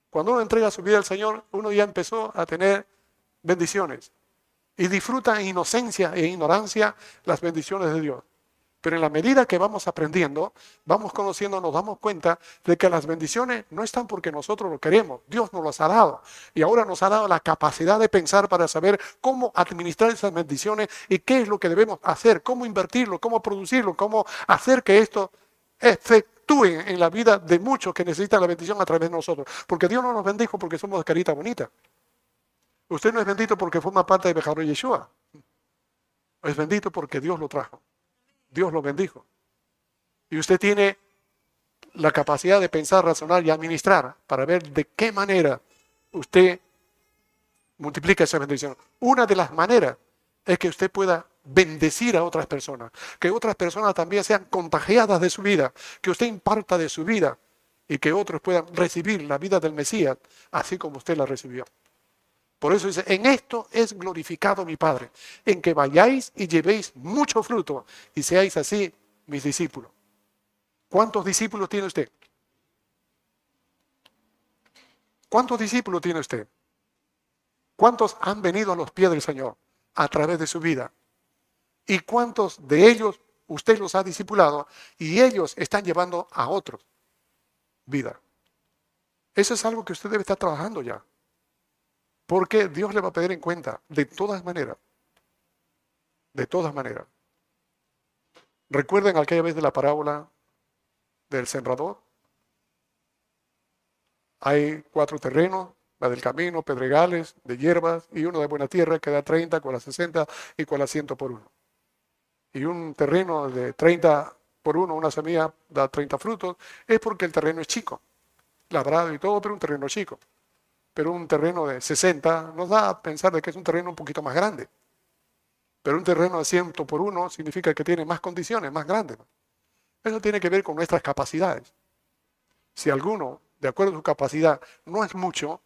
Cuando uno entrega su vida al Señor, uno ya empezó a tener bendiciones y disfruta en inocencia e ignorancia las bendiciones de Dios. Pero en la medida que vamos aprendiendo, vamos conociendo, nos damos cuenta de que las bendiciones no están porque nosotros lo queremos, Dios nos las ha dado. Y ahora nos ha dado la capacidad de pensar para saber cómo administrar esas bendiciones y qué es lo que debemos hacer, cómo invertirlo, cómo producirlo, cómo hacer que esto efectúe en la vida de muchos que necesitan la bendición a través de nosotros. Porque Dios no nos bendijo porque somos carita bonita. Usted no es bendito porque forma parte de Bejarro Yeshua. Es bendito porque Dios lo trajo. Dios lo bendijo. Y usted tiene la capacidad de pensar, razonar y administrar para ver de qué manera usted multiplica esa bendición. Una de las maneras es que usted pueda bendecir a otras personas, que otras personas también sean contagiadas de su vida, que usted imparta de su vida y que otros puedan recibir la vida del Mesías así como usted la recibió. Por eso dice, en esto es glorificado mi Padre, en que vayáis y llevéis mucho fruto y seáis así mis discípulos. ¿Cuántos discípulos tiene usted? ¿Cuántos discípulos tiene usted? ¿Cuántos han venido a los pies del Señor a través de su vida? ¿Y cuántos de ellos usted los ha discipulado y ellos están llevando a otros vida? Eso es algo que usted debe estar trabajando ya. Porque Dios le va a pedir en cuenta de todas maneras. De todas maneras. ¿Recuerden aquella vez de la parábola del sembrador? Hay cuatro terrenos, la del camino, pedregales, de hierbas, y uno de buena tierra que da 30, con la 60 y con la 100 por uno. Y un terreno de 30 por uno, una semilla da 30 frutos, es porque el terreno es chico, labrado y todo, pero un terreno chico pero un terreno de 60 nos da a pensar de que es un terreno un poquito más grande. Pero un terreno de 100 por 1 significa que tiene más condiciones, más grandes. Eso tiene que ver con nuestras capacidades. Si alguno, de acuerdo a su capacidad, no es mucho,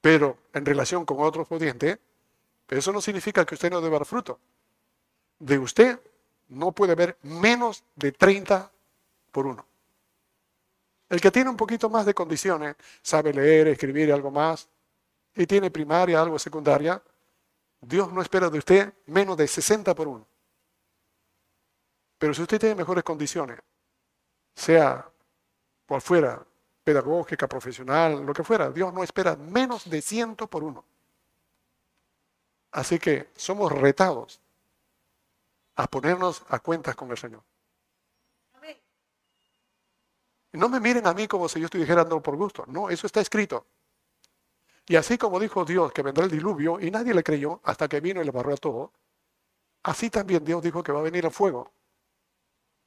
pero en relación con otros pudientes, eso no significa que usted no deba dar fruto. De usted no puede haber menos de 30 por 1. El que tiene un poquito más de condiciones, sabe leer, escribir algo más, y tiene primaria, algo secundaria, Dios no espera de usted menos de 60 por uno. Pero si usted tiene mejores condiciones, sea por fuera, pedagógica, profesional, lo que fuera, Dios no espera menos de 100 por uno. Así que somos retados a ponernos a cuentas con el Señor. No me miren a mí como si yo estuviera dando por gusto. No, eso está escrito. Y así como dijo Dios que vendrá el diluvio y nadie le creyó hasta que vino y le barró a todo, así también Dios dijo que va a venir el fuego.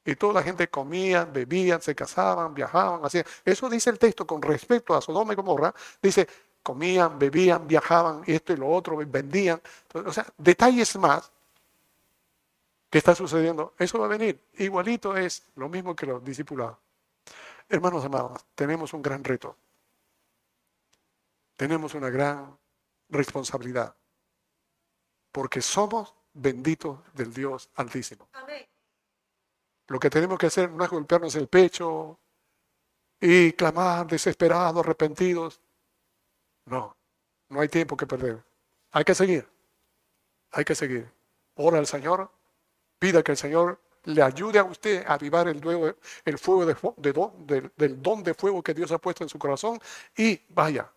Y toda la gente comía, bebían, se casaban, viajaban, hacían. Eso dice el texto con respecto a Sodoma y Gomorra. Dice, comían, bebían, viajaban, esto y lo otro, vendían. O sea, detalles más que está sucediendo. Eso va a venir. Igualito es lo mismo que los discipulados. Hermanos amados, tenemos un gran reto. Tenemos una gran responsabilidad. Porque somos benditos del Dios Altísimo. Lo que tenemos que hacer no es golpearnos el pecho y clamar desesperados, arrepentidos. No, no hay tiempo que perder. Hay que seguir. Hay que seguir. Ora al Señor, pida que el Señor le ayude a usted a avivar el, fuego del don de fuego que Dios ha puesto en su corazón y vaya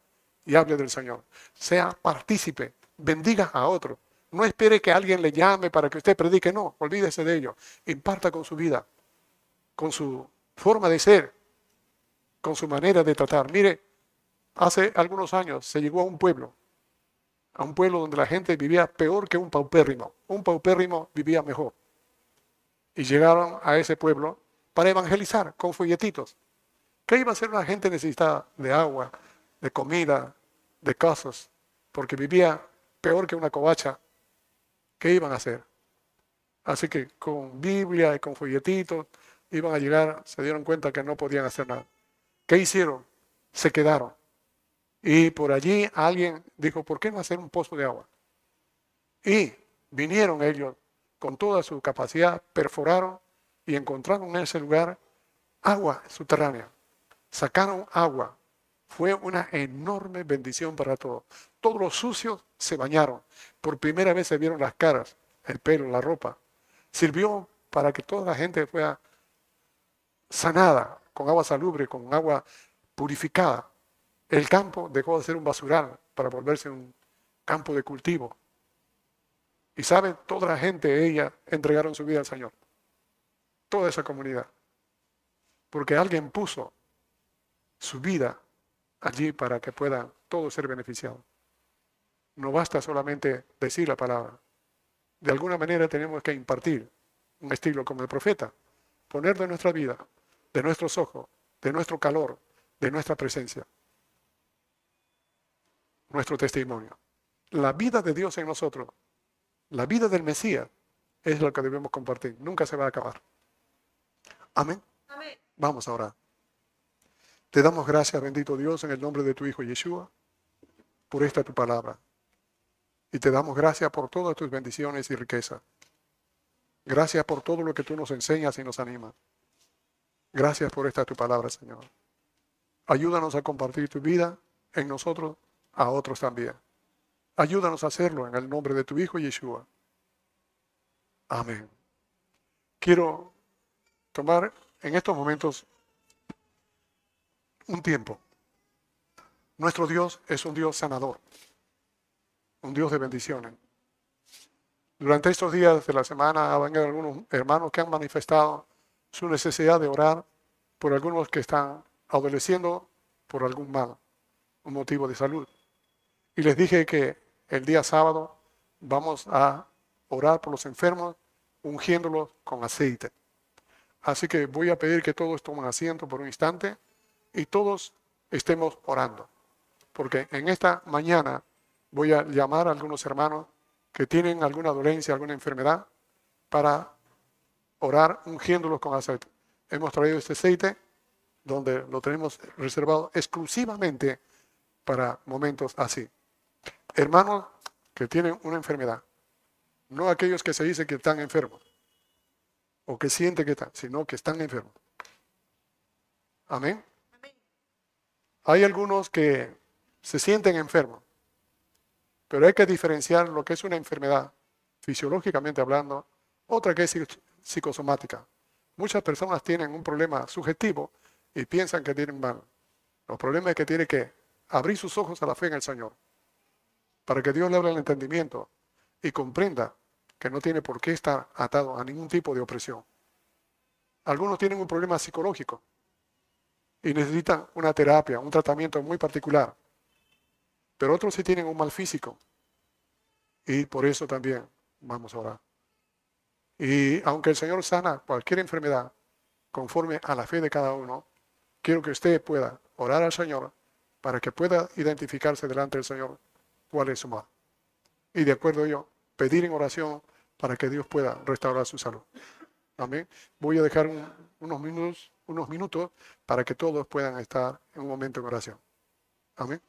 y hable del Señor. Sea partícipe, bendiga a otro. No espere que alguien le llame para que usted predique, no, olvídese de ello. Imparta con su vida, con su forma de ser. con su manera de tratar. Mire, hace algunos años se llegó a un pueblo, a un pueblo donde la gente vivía peor que un paupérrimo. Un paupérrimo vivía mejor. Y llegaron a ese pueblo para evangelizar con folletitos. ¿Qué iba a hacer una gente necesitada de agua, de comida, de casas? Porque vivía peor que una covacha. ¿Qué iban a hacer? Así que con Biblia y con folletitos iban a llegar, se dieron cuenta que no podían hacer nada. ¿Qué hicieron? Se quedaron. Y por allí alguien dijo, ¿por qué no hacer un pozo de agua? Y vinieron ellos con toda su capacidad, perforaron y encontraron en ese lugar agua subterránea. Sacaron agua. Fue una enorme bendición para todos. Todos los sucios se bañaron. Por primera vez se vieron las caras, el pelo, la ropa. Sirvió para que toda la gente fuera sanada, con agua salubre, con agua purificada. El campo dejó de ser un basural para volverse un campo de cultivo. Y saben, toda la gente, ella, entregaron su vida al Señor. Toda esa comunidad. Porque alguien puso su vida allí para que puedan todos ser beneficiados. No basta solamente decir la palabra, de alguna manera tenemos que impartir un estilo como el profeta, poner de nuestra vida, de nuestros ojos, de nuestro calor, de nuestra presencia, nuestro testimonio. La vida de Dios en nosotros, la vida del Mesías, es lo que debemos compartir. Nunca se va a acabar. Amén. Amén. Vamos ahora. Te damos gracias, bendito Dios, en el nombre de tu Hijo Yeshua, por esta tu palabra. Y te damos gracias por todas tus bendiciones y riquezas. Gracias por todo lo que tú nos enseñas y nos animas. Gracias por esta tu palabra, Señor. Ayúdanos a compartir tu vida en nosotros, a otros también. Ayúdanos a hacerlo en el nombre de tu Hijo Yeshua. Amén. Quiero tomar en estos momentos un tiempo. Nuestro Dios es un Dios sanador un Dios de bendiciones. Durante estos días de la semana han algunos hermanos que han manifestado su necesidad de orar por algunos que están adoleciendo por algún mal, un motivo de salud. Y les dije que el día sábado vamos a orar por los enfermos, ungiéndolos con aceite. Así que voy a pedir que todos tomen asiento por un instante y todos estemos orando. Porque en esta mañana voy a llamar a algunos hermanos que tienen alguna dolencia, alguna enfermedad, para orar ungiéndolos con aceite. Hemos traído este aceite donde lo tenemos reservado exclusivamente para momentos así. Hermanos que tienen una enfermedad, no aquellos que se dicen que están enfermos o que sienten que están, sino que están enfermos. Amén. Hay algunos que se sienten enfermos, pero hay que diferenciar lo que es una enfermedad, fisiológicamente hablando, otra que es psicosomática. Muchas personas tienen un problema subjetivo y piensan que tienen mal. Los problemas es que tiene que abrir sus ojos a la fe en el Señor, para que Dios le abra el entendimiento y comprenda que no tiene por qué estar atado a ningún tipo de opresión. Algunos tienen un problema psicológico y necesitan una terapia, un tratamiento muy particular. Pero otros sí tienen un mal físico. Y por eso también vamos a orar. Y aunque el Señor sana cualquier enfermedad conforme a la fe de cada uno, quiero que usted pueda orar al Señor para que pueda identificarse delante del Señor cuál es su mal. Y de acuerdo yo, pedir en oración para que Dios pueda restaurar su salud. Amén. Voy a dejar unos, minutos, unos minutos para que todos puedan estar en un momento de oración. Amén.